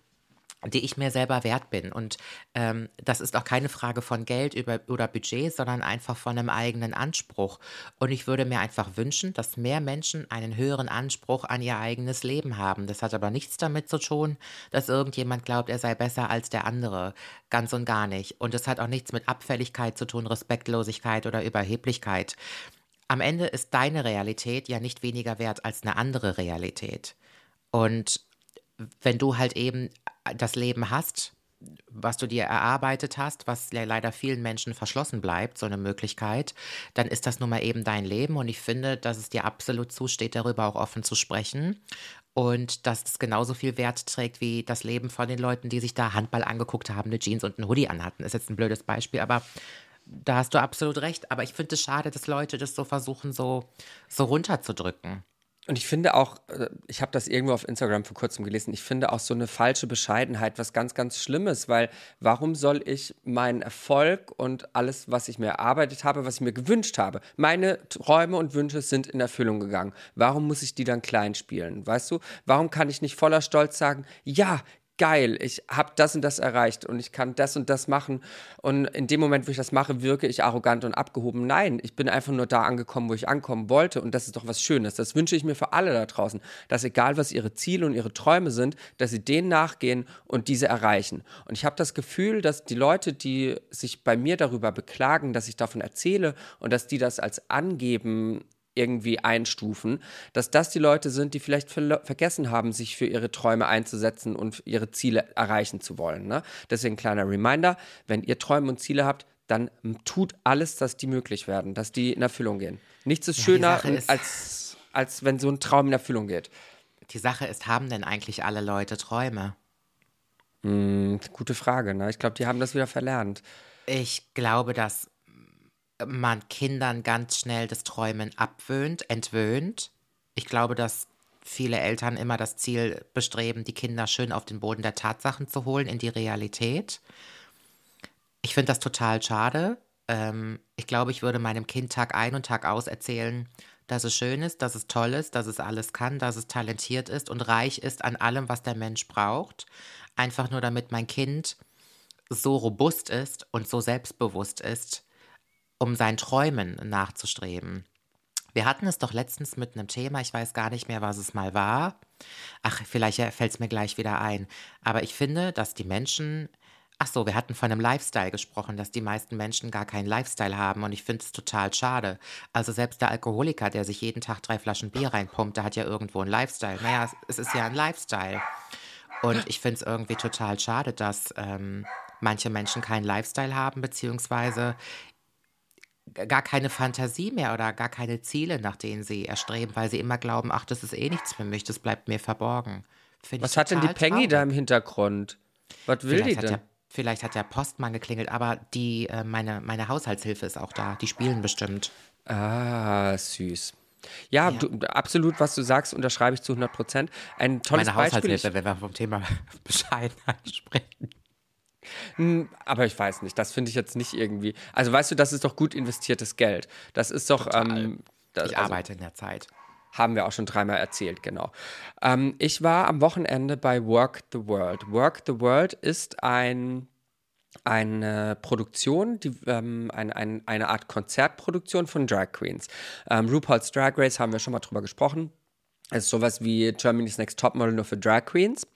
die ich mir selber wert bin. Und ähm, das ist auch keine Frage von Geld über, oder Budget, sondern einfach von einem eigenen Anspruch. Und ich würde mir einfach wünschen, dass mehr Menschen einen höheren Anspruch an ihr eigenes Leben haben. Das hat aber nichts damit zu tun, dass irgendjemand glaubt, er sei besser als der andere. Ganz und gar nicht. Und es hat auch nichts mit Abfälligkeit zu tun, Respektlosigkeit oder Überheblichkeit. Am Ende ist deine Realität ja nicht weniger wert als eine andere Realität. Und wenn du halt eben das Leben hast, was du dir erarbeitet hast, was leider vielen Menschen verschlossen bleibt, so eine Möglichkeit, dann ist das nun mal eben dein Leben und ich finde, dass es dir absolut zusteht, darüber auch offen zu sprechen und dass es genauso viel Wert trägt wie das Leben von den Leuten, die sich da Handball angeguckt haben, eine Jeans und ein Hoodie anhatten. Ist jetzt ein blödes Beispiel, aber da hast du absolut recht. Aber ich finde es schade, dass Leute das so versuchen, so, so runterzudrücken. Und ich finde auch, äh, ich habe das irgendwo auf Instagram vor kurzem gelesen, ich finde auch so eine falsche Bescheidenheit was ganz, ganz Schlimmes, weil warum soll ich meinen Erfolg und alles, was ich mir erarbeitet habe, was ich mir gewünscht habe, meine Träume und Wünsche sind in Erfüllung gegangen. Warum muss ich die dann klein spielen? Weißt du, warum kann ich nicht voller Stolz sagen, ja, geil, ich habe das und das erreicht und ich kann das und das machen. Und in dem Moment, wo ich das mache, wirke ich arrogant und abgehoben. Nein, ich bin einfach nur da angekommen, wo ich ankommen wollte. Und das ist doch was Schönes. Das wünsche ich mir für alle da draußen, dass egal was ihre Ziele und ihre Träume sind, dass sie denen nachgehen und diese erreichen. Und ich habe das Gefühl, dass die Leute, die sich bei mir darüber beklagen, dass ich davon erzähle und dass die das als angeben irgendwie einstufen, dass das die Leute sind, die vielleicht ver vergessen haben, sich für ihre Träume einzusetzen und ihre Ziele erreichen zu wollen. Ne? Deswegen kleiner Reminder, wenn ihr Träume und Ziele habt, dann tut alles, dass die möglich werden, dass die in Erfüllung gehen. Nichts ist ja, schöner, ist, als, als wenn so ein Traum in Erfüllung geht. Die Sache ist, haben denn eigentlich alle Leute Träume? Hm, gute Frage. Ne? Ich glaube, die haben das wieder verlernt. Ich glaube, dass man Kindern ganz schnell das Träumen abwöhnt, entwöhnt. Ich glaube, dass viele Eltern immer das Ziel bestreben, die Kinder schön auf den Boden der Tatsachen zu holen, in die Realität. Ich finde das total schade. Ähm, ich glaube, ich würde meinem Kind Tag ein und Tag aus erzählen, dass es schön ist, dass es toll ist, dass es alles kann, dass es talentiert ist und reich ist an allem, was der Mensch braucht. Einfach nur damit mein Kind so robust ist und so selbstbewusst ist, um seinen Träumen nachzustreben. Wir hatten es doch letztens mit einem Thema, ich weiß gar nicht mehr, was es mal war. Ach, vielleicht fällt es mir gleich wieder ein. Aber ich finde, dass die Menschen, ach so, wir hatten von einem Lifestyle gesprochen, dass die meisten Menschen gar keinen Lifestyle haben und ich finde es total schade. Also selbst der Alkoholiker, der sich jeden Tag drei Flaschen Bier reinpumpt, der hat ja irgendwo einen Lifestyle. Naja, es ist ja ein Lifestyle. Und ich finde es irgendwie total schade, dass ähm, manche Menschen keinen Lifestyle haben, beziehungsweise gar keine Fantasie mehr oder gar keine Ziele, nach denen sie erstreben, weil sie immer glauben, ach, das ist eh nichts für mich, das bleibt mir verborgen. Find Was hat denn die Penny da im Hintergrund? Was will vielleicht die denn? Vielleicht hat der Postmann geklingelt, aber die, äh, meine, meine Haushaltshilfe ist auch da. Die spielen bestimmt. Ah, süß. Ja, ja. Du, absolut, was du sagst, unterschreibe ich zu 100 Prozent. Ein tolles Meine Beispiel. Haushaltshilfe, wenn wir vom Thema *laughs* Bescheidenheit sprechen. Hm, aber ich weiß nicht, das finde ich jetzt nicht irgendwie. Also weißt du, das ist doch gut investiertes Geld. Das ist doch. Ähm, das, ich also, arbeite in der Zeit. Haben wir auch schon dreimal erzählt, genau. Ähm, ich war am Wochenende bei Work the World. Work the World ist ein eine Produktion, die, ähm, ein, ein, eine Art Konzertproduktion von Drag Queens. Ähm, RuPaul's Drag Race haben wir schon mal drüber gesprochen. Ist sowas wie Germany's Next Topmodel nur für Drag Queens.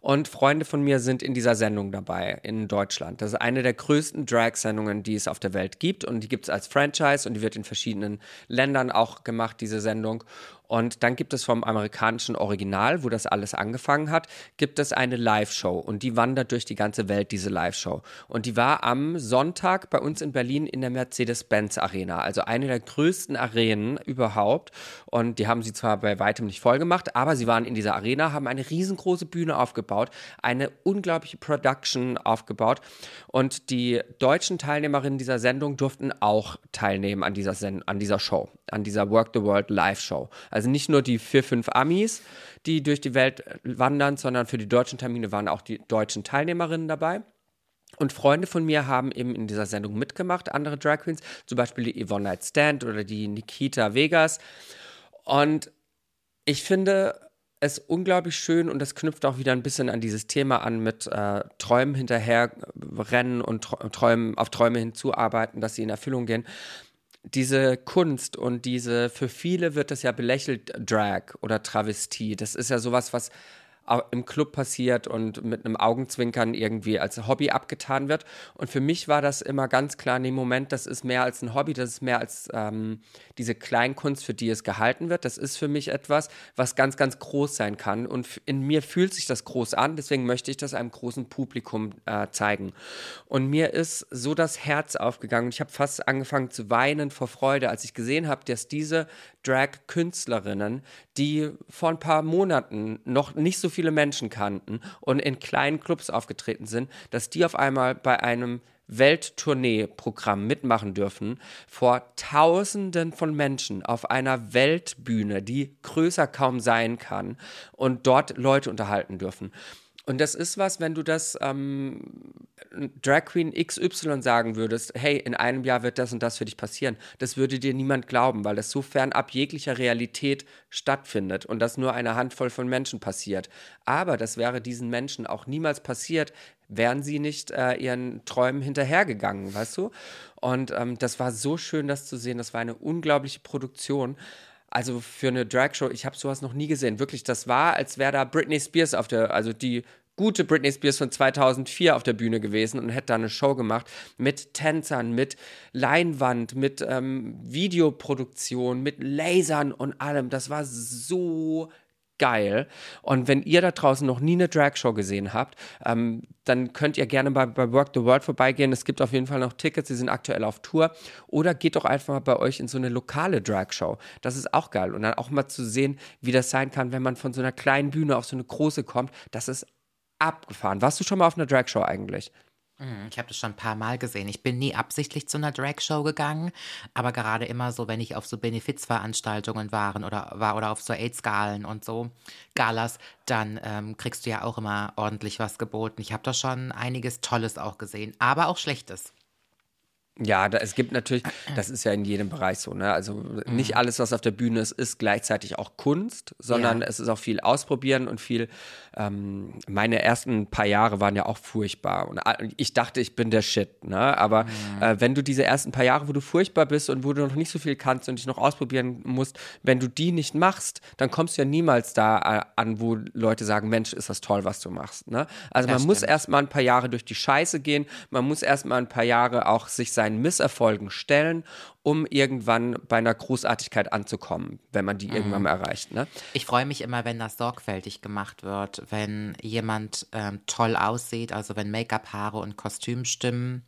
Und Freunde von mir sind in dieser Sendung dabei in Deutschland. Das ist eine der größten Drag-Sendungen, die es auf der Welt gibt. Und die gibt es als Franchise und die wird in verschiedenen Ländern auch gemacht, diese Sendung. Und dann gibt es vom amerikanischen Original, wo das alles angefangen hat, gibt es eine Live-Show und die wandert durch die ganze Welt, diese Live-Show. Und die war am Sonntag bei uns in Berlin in der Mercedes-Benz Arena, also eine der größten Arenen überhaupt. Und die haben sie zwar bei weitem nicht voll gemacht, aber sie waren in dieser Arena, haben eine riesengroße Bühne aufgebaut, eine unglaubliche Production aufgebaut und die deutschen Teilnehmerinnen dieser Sendung durften auch teilnehmen an dieser, Sen an dieser Show, an dieser Work the World Live Show. Also nicht nur die vier, fünf Amis, die durch die Welt wandern, sondern für die deutschen Termine waren auch die deutschen Teilnehmerinnen dabei. Und Freunde von mir haben eben in dieser Sendung mitgemacht, andere Drag Queens, zum Beispiel die Yvonne Night Stand oder die Nikita Vegas. Und ich finde es unglaublich schön und das knüpft auch wieder ein bisschen an dieses Thema an mit äh, Träumen hinterher rennen und Träumen, auf Träume hinzuarbeiten, dass sie in Erfüllung gehen. Diese Kunst und diese, für viele wird das ja belächelt, Drag oder Travestie. Das ist ja sowas, was im Club passiert und mit einem Augenzwinkern irgendwie als Hobby abgetan wird. Und für mich war das immer ganz klar in dem Moment, das ist mehr als ein Hobby, das ist mehr als ähm, diese Kleinkunst, für die es gehalten wird. Das ist für mich etwas, was ganz, ganz groß sein kann. Und in mir fühlt sich das groß an, deswegen möchte ich das einem großen Publikum äh, zeigen. Und mir ist so das Herz aufgegangen. Ich habe fast angefangen zu weinen vor Freude, als ich gesehen habe, dass diese Drag-Künstlerinnen, die vor ein paar Monaten noch nicht so viele Menschen kannten und in kleinen Clubs aufgetreten sind, dass die auf einmal bei einem Welttournee-Programm mitmachen dürfen, vor Tausenden von Menschen auf einer Weltbühne, die größer kaum sein kann, und dort Leute unterhalten dürfen. Und das ist was, wenn du das ähm, Drag Queen XY sagen würdest, hey, in einem Jahr wird das und das für dich passieren. Das würde dir niemand glauben, weil das so fernab jeglicher Realität stattfindet und das nur eine Handvoll von Menschen passiert. Aber das wäre diesen Menschen auch niemals passiert, wären sie nicht äh, ihren Träumen hinterhergegangen, weißt du? Und ähm, das war so schön, das zu sehen. Das war eine unglaubliche Produktion. Also für eine Dragshow, ich habe sowas noch nie gesehen. Wirklich, das war, als wäre da Britney Spears auf der, also die gute Britney Spears von 2004 auf der Bühne gewesen und hätte da eine Show gemacht mit Tänzern, mit Leinwand, mit ähm, Videoproduktion, mit Lasern und allem. Das war so geil. Und wenn ihr da draußen noch nie eine Drag-Show gesehen habt, ähm, dann könnt ihr gerne bei, bei Work the World vorbeigehen. Es gibt auf jeden Fall noch Tickets, die sind aktuell auf Tour. Oder geht doch einfach mal bei euch in so eine lokale Drag-Show. Das ist auch geil. Und dann auch mal zu sehen, wie das sein kann, wenn man von so einer kleinen Bühne auf so eine große kommt. Das ist abgefahren. Warst du schon mal auf einer Drag-Show eigentlich? Hm, ich habe das schon ein paar Mal gesehen. Ich bin nie absichtlich zu einer Drag-Show gegangen, aber gerade immer so, wenn ich auf so Benefizveranstaltungen waren oder war oder auf so AIDS-Galen und so Galas, dann ähm, kriegst du ja auch immer ordentlich was geboten. Ich habe da schon einiges Tolles auch gesehen, aber auch Schlechtes. Ja, da, es gibt natürlich, das ist ja in jedem Bereich so, ne? Also nicht mhm. alles, was auf der Bühne ist, ist gleichzeitig auch Kunst, sondern ja. es ist auch viel Ausprobieren und viel. Ähm, meine ersten paar Jahre waren ja auch furchtbar und ich dachte, ich bin der Shit, ne? Aber mhm. äh, wenn du diese ersten paar Jahre, wo du furchtbar bist und wo du noch nicht so viel kannst und dich noch ausprobieren musst, wenn du die nicht machst, dann kommst du ja niemals da äh, an, wo Leute sagen, Mensch, ist das toll, was du machst, ne? Also das man stimmt. muss erst mal ein paar Jahre durch die Scheiße gehen, man muss erst mal ein paar Jahre auch sich sein seinen Misserfolgen stellen, um irgendwann bei einer Großartigkeit anzukommen, wenn man die mhm. irgendwann mal erreicht. Ne? Ich freue mich immer, wenn das sorgfältig gemacht wird, wenn jemand ähm, toll aussieht, also wenn Make-up, Haare und Kostüm stimmen.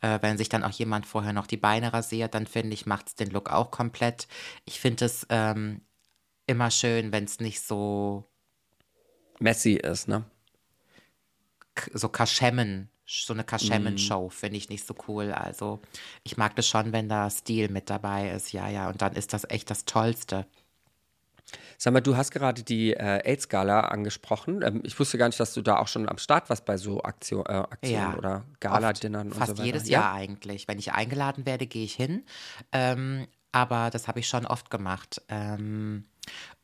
Äh, wenn sich dann auch jemand vorher noch die Beine rasiert, dann finde ich, macht es den Look auch komplett. Ich finde es ähm, immer schön, wenn es nicht so messy ist, ne? So Kaschemmen so eine Kaschemmen-Show mm. finde ich nicht so cool. Also ich mag das schon, wenn da Stil mit dabei ist. Ja, ja, und dann ist das echt das Tollste. Sag mal, du hast gerade die äh, AIDS-Gala angesprochen. Ähm, ich wusste gar nicht, dass du da auch schon am Start warst bei so Aktion, äh, Aktionen ja, oder Gala-Dinnern und so weiter. Fast jedes Jahr eigentlich. Wenn ich eingeladen werde, gehe ich hin. Ähm, aber das habe ich schon oft gemacht. Ähm,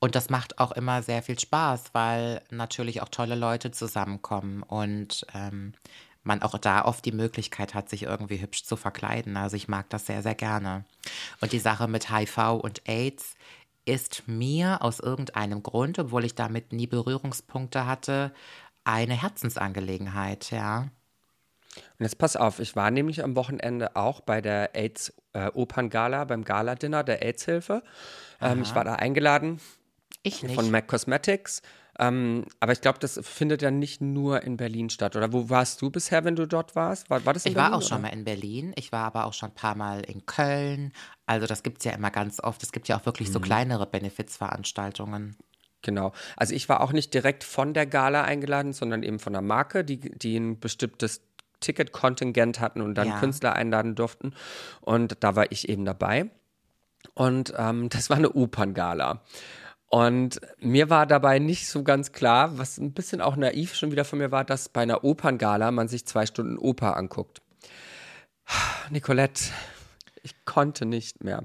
und das macht auch immer sehr viel Spaß, weil natürlich auch tolle Leute zusammenkommen und ähm, man auch da oft die Möglichkeit hat, sich irgendwie hübsch zu verkleiden. Also ich mag das sehr, sehr gerne. Und die Sache mit HIV und AIDS ist mir aus irgendeinem Grund, obwohl ich damit nie Berührungspunkte hatte, eine Herzensangelegenheit, ja. Und jetzt pass auf, ich war nämlich am Wochenende auch bei der AIDS äh, Operngala, beim Gala-Dinner der AIDS-Hilfe. Ähm, ich war da eingeladen. Ich nicht. Von MAC Cosmetics. Ähm, aber ich glaube, das findet ja nicht nur in Berlin statt. Oder wo warst du bisher, wenn du dort warst? War, war das in ich Berlin, war auch oder? schon mal in Berlin. Ich war aber auch schon ein paar Mal in Köln. Also das gibt es ja immer ganz oft. Es gibt ja auch wirklich mhm. so kleinere Benefizveranstaltungen. Genau. Also ich war auch nicht direkt von der Gala eingeladen, sondern eben von der Marke, die, die ein bestimmtes Ticketkontingent hatten und dann Ja. Künstler einladen durften. Und da war ich eben dabei. Und ähm, *laughs* das war eine Operngala. Und mir war dabei nicht so ganz klar, was ein bisschen auch naiv schon wieder von mir war, dass bei einer Operngala man sich zwei Stunden Oper anguckt. Nicolette, ich konnte nicht mehr.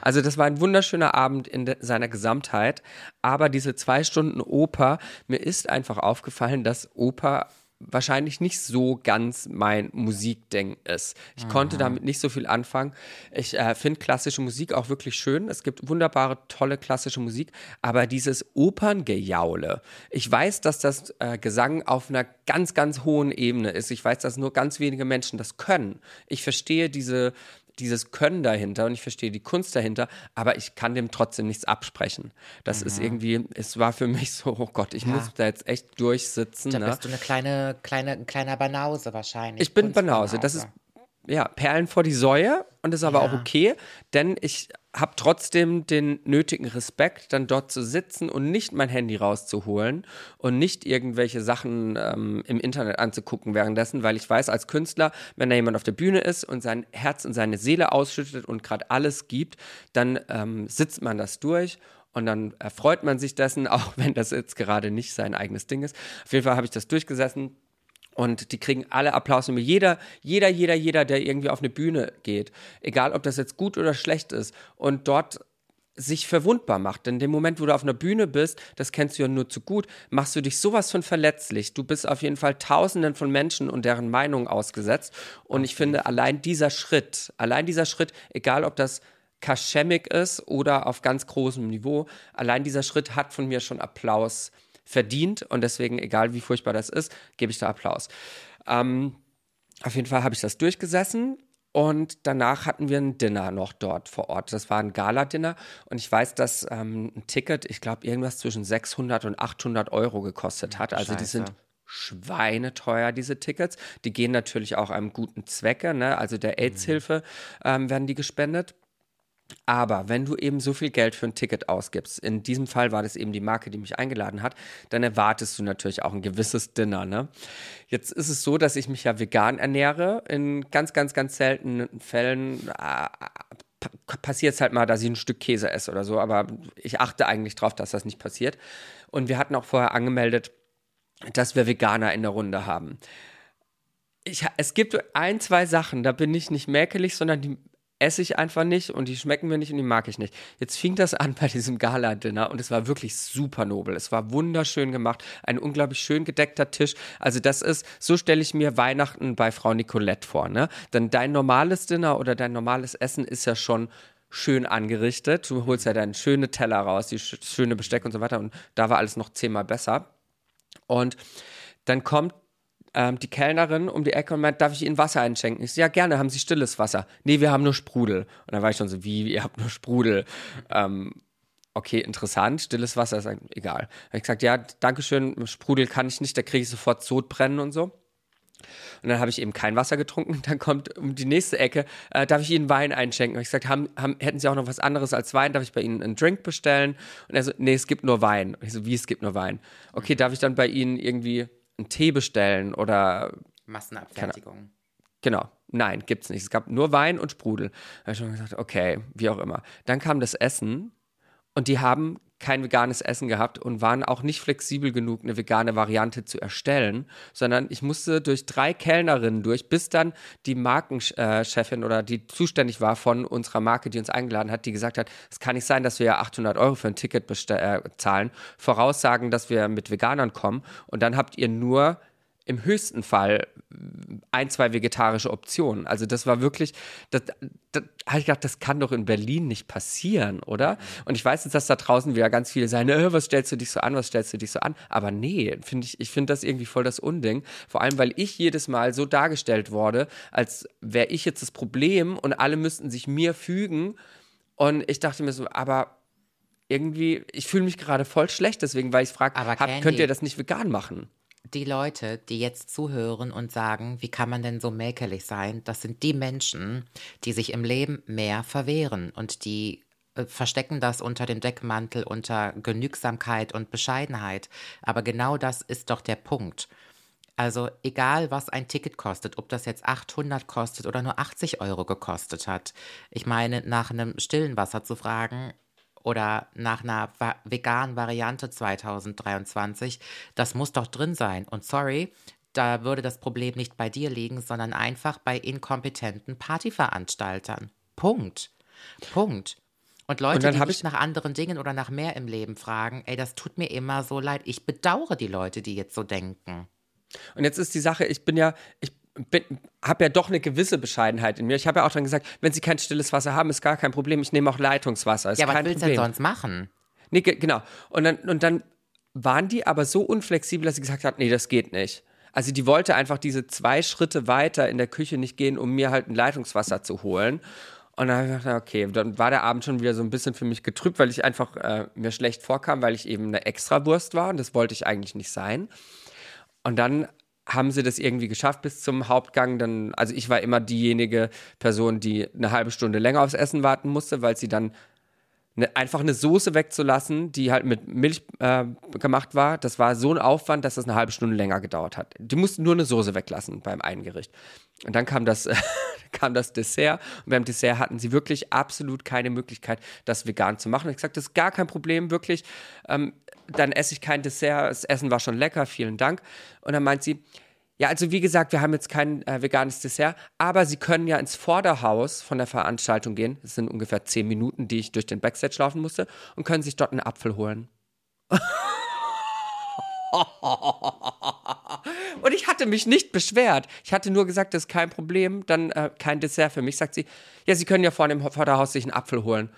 Also das war ein wunderschöner Abend in seiner Gesamtheit, aber diese zwei Stunden Oper, mir ist einfach aufgefallen, dass Oper wahrscheinlich nicht so ganz mein Musikding ist. Ich konnte damit nicht so viel anfangen. Ich äh, finde klassische Musik auch wirklich schön. Es gibt wunderbare, tolle klassische Musik, aber dieses Operngejaule, ich weiß, dass das äh, Gesang auf einer ganz, ganz hohen Ebene ist. Ich weiß, dass nur ganz wenige Menschen das können. Ich verstehe diese dieses Können dahinter und ich verstehe die Kunst dahinter, aber ich kann dem trotzdem nichts absprechen. Das ist irgendwie, es war für mich so, oh Gott, ich muss da jetzt echt durchsitzen. Da ne? bist du eine kleine, kleine, ein kleiner Banause wahrscheinlich. Ich bin Banause. Das ist ja Perlen vor die Säue und das ist aber Ja. auch okay, denn ich habe trotzdem den nötigen Respekt, dann dort zu sitzen und nicht mein Handy rauszuholen und nicht irgendwelche Sachen ähm, im Internet anzugucken währenddessen, weil ich weiß, als Künstler, wenn da jemand auf der Bühne ist und sein Herz und seine Seele ausschüttet und gerade alles gibt, dann ähm, sitzt man das durch und dann erfreut man sich dessen, *laughs* auch wenn das jetzt gerade nicht sein eigenes Ding ist. Auf jeden Fall habe ich das durchgesessen. Und die kriegen alle Applaus. Und jeder, jeder, jeder, jeder, der irgendwie auf eine Bühne geht, egal ob das jetzt gut oder schlecht ist, und dort sich verwundbar macht. Denn in dem Moment, wo du auf einer Bühne bist, das kennst du ja nur zu gut, machst du dich sowas von verletzlich. Du bist auf jeden Fall Tausenden von Menschen und deren Meinungen ausgesetzt. Und ich finde, allein dieser Schritt, allein dieser Schritt, egal ob das kaschemmig ist oder auf ganz großem Niveau, allein dieser Schritt hat von mir schon Applaus verdient. Und deswegen, egal wie furchtbar das ist, gebe ich da Applaus. Ähm, auf jeden Fall habe ich das durchgesessen und danach hatten wir ein Dinner noch dort vor Ort. Das war ein Gala-Dinner und ich weiß, dass ähm, ein Ticket, ich glaube, irgendwas zwischen 600 und 800 Euro gekostet hat. Also die Scheiße. sind schweineteuer, diese Tickets. Die gehen natürlich auch einem guten Zwecke, ne? also der AIDS-Hilfe ähm, werden die gespendet. Aber wenn du eben so viel Geld für ein Ticket ausgibst, in diesem Fall war das eben die Marke, die mich eingeladen hat, dann erwartest du natürlich auch ein gewisses Dinner. Ne? Jetzt ist es so, dass ich mich ja vegan ernähre. In ganz, ganz, ganz seltenen Fällen äh, passiert es halt mal, dass ich ein Stück Käse esse oder so. Aber ich achte eigentlich drauf, dass das nicht passiert. Und wir hatten auch vorher angemeldet, dass wir Veganer in der Runde haben. Ich, es gibt ein, zwei Sachen, da bin ich nicht mäkelig, sondern die esse ich einfach nicht und die schmecken mir nicht und die mag ich nicht. Jetzt fing das an *laughs* bei diesem Gala-Dinner und es war wirklich super nobel. Es war wunderschön gemacht, ein unglaublich schön gedeckter Tisch. Also das ist, so stelle ich mir Weihnachten bei Frau Nicolette vor. Ne? Denn dein normales Dinner oder dein normales Essen ist ja schon schön angerichtet. Du holst ja deinen schöne Teller raus, die sch schöne Besteck und so weiter und da war alles noch zehnmal besser. Und dann kommt ähm, die Kellnerin um die Ecke und meint, darf ich Ihnen Wasser einschenken? Ich so, ja, gerne, haben Sie stilles Wasser? Nee, wir haben nur Sprudel. Und dann war ich schon so, wie, ihr habt nur Sprudel? Ähm, okay, interessant, stilles Wasser ist egal. Habe ich gesagt, ja, Dankeschön, Sprudel kann ich nicht, da kriege ich sofort Sodbrennen und so. Und dann habe ich eben kein Wasser getrunken. *laughs* Dann kommt um die nächste Ecke, äh, darf ich Ihnen Wein einschenken? Und ich gesagt, haben, haben, hätten Sie auch noch was anderes als Wein? Darf ich bei Ihnen einen Drink bestellen? Und er so, nee, es gibt nur Wein. Und ich so, wie, es gibt nur Wein? Okay, darf ich dann bei Ihnen irgendwie einen Tee bestellen oder Massenabfertigung. Genau. Nein, gibt's nicht. Es gab nur Wein und Sprudel. Da habe ich schon gesagt, okay, wie auch immer. Dann kam das Essen und die haben kein veganes Essen gehabt und waren auch nicht flexibel genug, eine vegane Variante zu erstellen, sondern ich musste durch drei Kellnerinnen durch, bis dann die Markenchefin oder die zuständig war von unserer Marke, die uns eingeladen hat, die gesagt hat, es kann nicht sein, dass wir ja 800 Euro für ein Ticket äh, zahlen, voraussagen, dass wir mit Veganern kommen. Und dann habt ihr nur im höchsten Fall ein, zwei vegetarische Optionen. Also das war wirklich, das, das habe ich gedacht, das kann doch in Berlin nicht passieren, oder? Und ich weiß jetzt, dass da draußen wieder ganz viele sagen, äh, was stellst du dich so an, was stellst du dich so an? Aber nee, finde ich, ich finde das irgendwie voll das Unding. Vor allem, weil ich jedes Mal so dargestellt wurde, als wäre ich jetzt das Problem und alle müssten sich mir fügen. Und ich dachte mir so, aber irgendwie, ich fühle mich gerade voll schlecht deswegen, weil ich frage, könnt ihr das nicht vegan machen? Die Leute, die jetzt zuhören und sagen, wie kann man denn so mäkelig sein, das sind die Menschen, die sich im Leben mehr verwehren und die äh, verstecken das unter dem Deckmantel unter Genügsamkeit und Bescheidenheit. Aber genau das ist doch der Punkt. Also egal, was ein Ticket kostet, ob das jetzt 800 kostet oder nur 80 Euro gekostet hat. Ich meine, nach einem stillen Wasser zu fragen oder nach einer veganen Variante 2023, das muss doch drin sein. Und sorry, da würde das Problem nicht bei dir liegen, sondern einfach bei inkompetenten Partyveranstaltern. Punkt. Punkt. Und Leute, Und die mich ich- nach anderen Dingen oder nach mehr im Leben fragen, ey, das tut mir immer so leid. Ich bedauere die Leute, die jetzt so denken. Und jetzt ist die Sache, ich bin ja, ich habe ja doch eine gewisse Bescheidenheit in mir. Ich habe ja auch dann gesagt, wenn Sie kein stilles Wasser haben, ist gar kein Problem. Ich nehme auch Leitungswasser. Ist ja, was willst du denn sonst machen? Nee, ge- genau. Und dann, und dann waren die aber so unflexibel, dass sie gesagt hat, nee, das geht nicht. Also die wollte einfach diese zwei Schritte weiter in der Küche nicht gehen, um mir halt ein Leitungswasser zu holen. Und dann habe ich gedacht, okay, dann war der Abend schon wieder so ein bisschen für mich getrübt, weil ich einfach äh, mir schlecht vorkam, weil ich eben eine Extrawurst war und das wollte ich eigentlich nicht sein. Und dann haben sie das irgendwie geschafft bis zum Hauptgang. Dann, also ich war immer diejenige Person, die eine halbe Stunde länger aufs Essen warten musste, weil sie dann ne, einfach eine Soße wegzulassen, die halt mit Milch äh, gemacht war, das war so ein Aufwand, dass das eine halbe Stunde länger gedauert hat. Die mussten nur eine Soße weglassen beim einen Gericht. Und dann kam das, *laughs* kam das Dessert. Und beim Dessert hatten sie wirklich absolut keine Möglichkeit, das vegan zu machen. Ich gesagt, das ist gar kein Problem, wirklich. Ähm, dann esse ich kein Dessert. Das Essen war schon lecker, vielen Dank. Und dann meint sie, ja, also wie gesagt, wir haben jetzt kein äh, veganes Dessert, aber Sie können ja ins Vorderhaus von der Veranstaltung gehen. Das sind ungefähr zehn Minuten, die ich durch den Backstage laufen musste und können sich dort einen Apfel holen. *laughs* Und ich hatte mich nicht beschwert. Ich hatte nur gesagt, das ist kein Problem, dann äh, kein Dessert für mich. Sagt sie, ja, Sie können ja vor dem Vorderhaus sich einen Apfel holen.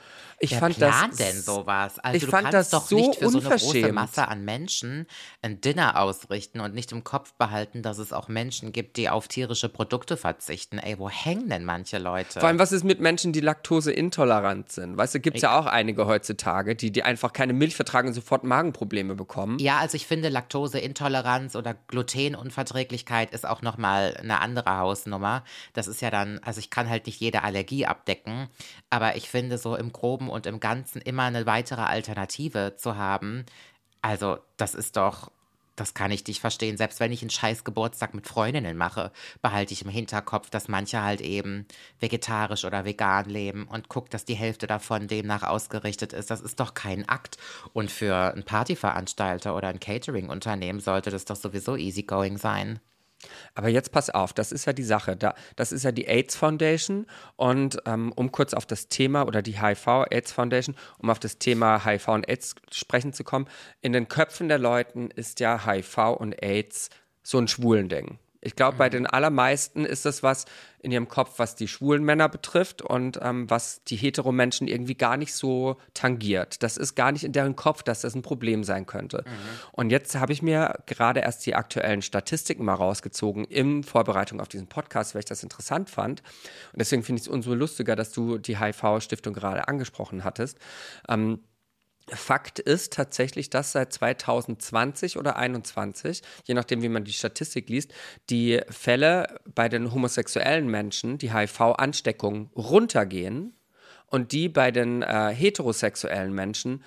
Ich Wer fand plant das. denn sowas? Also ich du fand kannst das doch so nicht für so eine große. Masse an Menschen ein Dinner ausrichten und nicht im Kopf behalten, dass es auch Menschen gibt, die auf tierische Produkte verzichten. Ey, wo hängen denn manche Leute? Vor allem, was ist mit Menschen, die laktoseintolerant sind? Weißt du, gibt es ja auch einige heutzutage, die, die einfach keine Milch vertragen und sofort Magenprobleme bekommen. Ja, also ich finde Laktoseintoleranz oder Glutenunverträglichkeit ist auch nochmal eine andere Hausnummer. Das ist ja dann, also ich kann halt nicht jede Allergie abdecken, aber ich finde so im Groben und im Ganzen immer eine weitere Alternative zu haben. Also das ist doch, das kann ich nicht verstehen. Selbst wenn ich einen scheiß Geburtstag mit Freundinnen mache, behalte ich im Hinterkopf, dass manche halt eben vegetarisch oder vegan leben und guckt, dass die Hälfte davon demnach ausgerichtet ist. Das ist doch kein Akt. Und für einen Partyveranstalter oder ein Catering-Unternehmen sollte das doch sowieso easygoing sein. Aber jetzt pass auf, das ist ja die Sache. Da, das ist ja die AIDS Foundation. Und ähm, um kurz auf das Thema oder die HIV-AIDS Foundation, um auf das Thema HIV und AIDS sprechen zu kommen, in den Köpfen der Leuten ist ja HIV und AIDS so ein Schwulending. Ich glaube, bei den allermeisten ist das was in ihrem Kopf, was die schwulen Männer betrifft und ähm, was die Heteromenschen irgendwie gar nicht so tangiert. Das ist gar nicht in deren Kopf, dass das ein Problem sein könnte. Und jetzt habe ich mir gerade erst die aktuellen Statistiken mal rausgezogen in Vorbereitung auf diesen Podcast, weil ich das interessant fand. Und deswegen finde ich es umso lustiger, dass du die HIV-Stiftung gerade angesprochen hattest. Ähm, Fakt ist tatsächlich, dass seit 2020 oder 2021, je nachdem, wie man die Statistik liest, die Fälle bei den homosexuellen Menschen, die HIV-Ansteckung, runtergehen und die bei den äh, heterosexuellen Menschen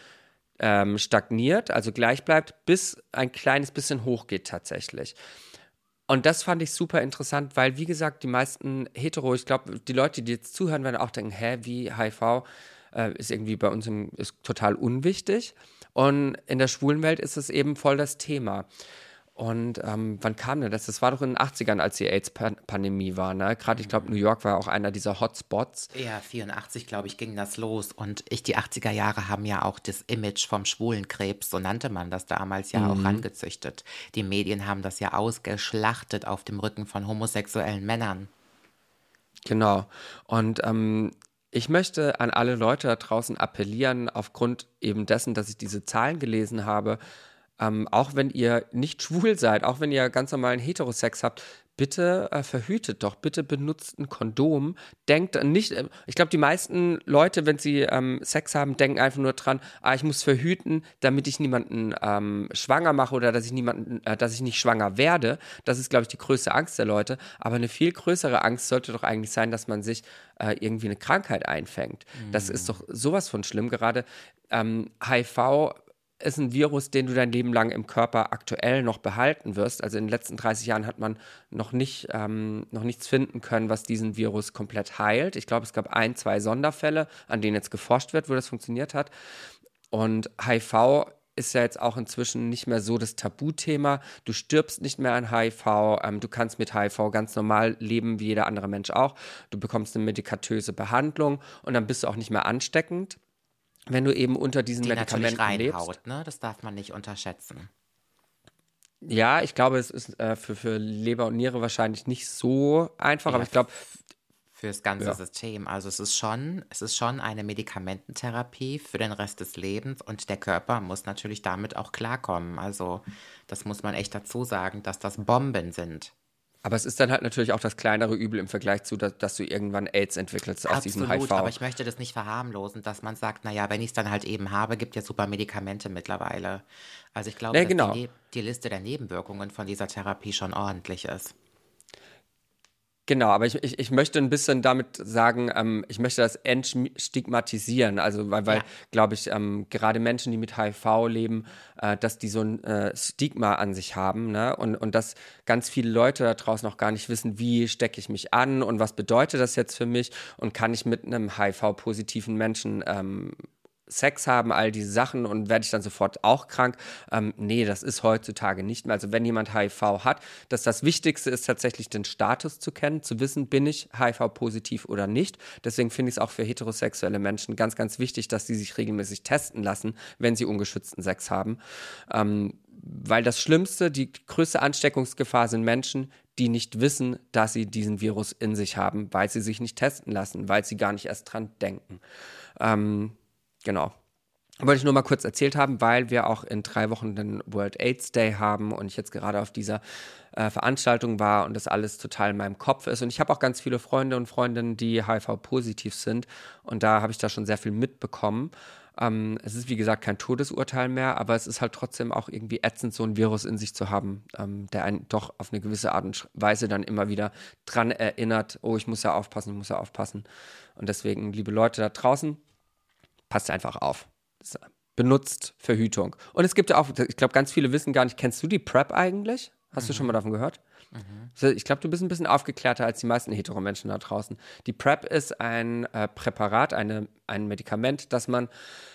ähm, stagniert, also gleich bleibt, bis ein kleines bisschen hochgeht tatsächlich. Und das fand ich super interessant, weil, wie gesagt, die meisten Hetero, ich glaube, die Leute, die jetzt zuhören, werden auch denken, hä, wie HIV äh, ist irgendwie bei uns im, ist total unwichtig. Und in der schwulen Welt ist es eben voll das Thema. Und ähm, wann kam denn das? Das war doch in den 80ern, als die AIDS-Pandemie war. Ne? Gerade, ich glaube, New York war auch einer dieser Hotspots. Ja, 84, glaube ich, ging das los. Und ich, die 80er Jahre haben ja auch das Image vom schwulen Krebs, so nannte man das damals ja auch rangezüchtet. Die Medien haben das ja ausgeschlachtet auf dem Rücken von homosexuellen Männern. Genau. Und ähm, ich möchte an alle Leute da draußen appellieren, aufgrund eben dessen, dass ich diese Zahlen gelesen habe, ähm, auch wenn ihr nicht schwul seid, auch wenn ihr ganz normalen Heterosex habt, bitte äh, verhütet doch, bitte benutzt ein Kondom. Denkt nicht, äh, ich glaube, die meisten Leute, wenn sie ähm, Sex haben, denken einfach nur dran, ah, ich muss verhüten, damit ich niemanden ähm, schwanger mache oder dass ich niemanden, äh, dass ich nicht schwanger werde. Das ist, glaube ich, die größte Angst der Leute. Aber eine viel größere Angst sollte doch eigentlich sein, dass man sich äh, irgendwie eine Krankheit einfängt. Mhm. Das ist doch sowas von schlimm. Gerade ähm, HIV ist ein Virus, den du dein Leben lang im Körper aktuell noch behalten wirst. Also in den letzten 30 Jahren hat man noch, nicht, ähm, noch nichts finden können, was diesen Virus komplett heilt. Ich glaube, es gab ein, zwei Sonderfälle, an denen jetzt geforscht wird, wo das funktioniert hat. Und HIV ist ja jetzt auch inzwischen nicht mehr so das Tabuthema. Du stirbst nicht mehr an HIV. Ähm, du kannst mit HIV ganz normal leben, wie jeder andere Mensch auch. Du bekommst eine medikatöse Behandlung und dann bist du auch nicht mehr ansteckend wenn du eben unter diesen die Medikamenten reinhaut, lebst. Ne? Das darf man nicht unterschätzen. Ja, ich glaube, es ist äh, für, für Leber und Niere wahrscheinlich nicht so einfach, ja, aber ich glaube. Fürs ganze ja. System. Also es ist schon, es ist schon eine Medikamententherapie für den Rest des Lebens und der Körper muss natürlich damit auch klarkommen. Also das muss man echt dazu sagen, dass das Bomben sind. Aber es ist dann halt natürlich auch das kleinere Übel im Vergleich zu, dass, dass du irgendwann AIDS entwickelst aus Absolut, diesem HIV. aber ich möchte das nicht verharmlosen, dass man sagt, naja, wenn ich es dann halt eben habe, gibt ja super Medikamente mittlerweile. Also ich glaube, ja, dass genau. die, die Liste der Nebenwirkungen von dieser Therapie schon ordentlich ist. Genau, aber ich, ich, ich möchte ein bisschen damit sagen, ähm, ich möchte das entstigmatisieren. Also, weil, weil ja. glaube ich, ähm, gerade Menschen, die mit HIV leben, äh, dass die so ein äh, Stigma an sich haben. Ne? Und, und dass ganz viele Leute da draußen noch gar nicht wissen, wie stecke ich mich an und was bedeutet das jetzt für mich und kann ich mit einem HIV-positiven Menschen ähm, Sex haben, all diese Sachen und werde ich dann sofort auch krank? Ähm, nee, das ist heutzutage nicht mehr. Also wenn jemand HIV hat, dass das Wichtigste ist tatsächlich den Status zu kennen, zu wissen, bin ich HIV-positiv oder nicht. Deswegen finde ich es auch für heterosexuelle Menschen ganz, ganz wichtig, dass sie sich regelmäßig testen lassen, wenn sie ungeschützten Sex haben. Ähm, weil das Schlimmste, die größte Ansteckungsgefahr sind Menschen, die nicht wissen, dass sie diesen Virus in sich haben, weil sie sich nicht testen lassen, weil sie gar nicht erst dran denken. Ähm, Genau. Wollte ich nur mal kurz erzählt haben, weil wir auch in drei Wochen den World AIDS Day haben und ich jetzt gerade auf dieser äh, Veranstaltung war und das alles total in meinem Kopf ist. Und ich habe auch ganz viele Freunde und Freundinnen, die HIV-positiv sind und da habe ich da schon sehr viel mitbekommen. Ähm, es ist wie gesagt kein Todesurteil mehr, aber es ist halt trotzdem auch irgendwie ätzend, so ein Virus in sich zu haben, ähm, der einen doch auf eine gewisse Art und Weise dann immer wieder dran erinnert, oh, ich muss ja aufpassen, ich muss ja aufpassen. Und deswegen, liebe Leute da draußen, passt einfach auf. Benutzt Verhütung. Und es gibt ja auch, ich glaube, ganz viele wissen gar nicht, kennst du die PrEP eigentlich? Hast mhm. du schon mal davon gehört? Mhm. Ich glaube, du bist ein bisschen aufgeklärter als die meisten Heteromenschen da draußen. Die PrEP ist ein äh, Präparat, eine, ein Medikament, das man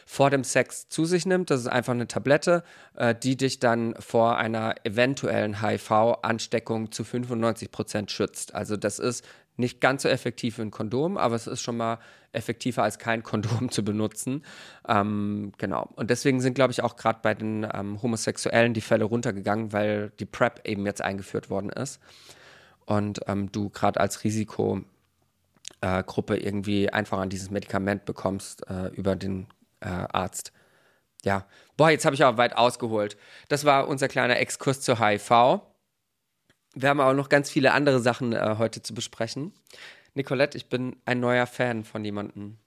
vor dem Sex zu sich nimmt. Das ist einfach eine Tablette, äh, die dich dann vor einer eventuellen HIV-Ansteckung zu 95 Prozent schützt. Also das ist nicht ganz so effektiv wie ein Kondom, aber es ist schon mal effektiver als kein *laughs* Kondom zu benutzen. Ähm, genau. Und deswegen sind, glaube ich, auch gerade bei den ähm, Homosexuellen die Fälle runtergegangen, weil die PrEP eben jetzt eingeführt worden ist. Und ähm, du gerade als Risikogruppe irgendwie einfach an dieses Medikament bekommst äh, über den äh, Arzt. Ja, boah, jetzt habe ich aber weit ausgeholt. Das war unser kleiner Exkurs zur HIV. Wir haben auch noch ganz viele andere Sachen äh, heute zu besprechen. Nicolette, ich bin ein neuer Fan von jemandem.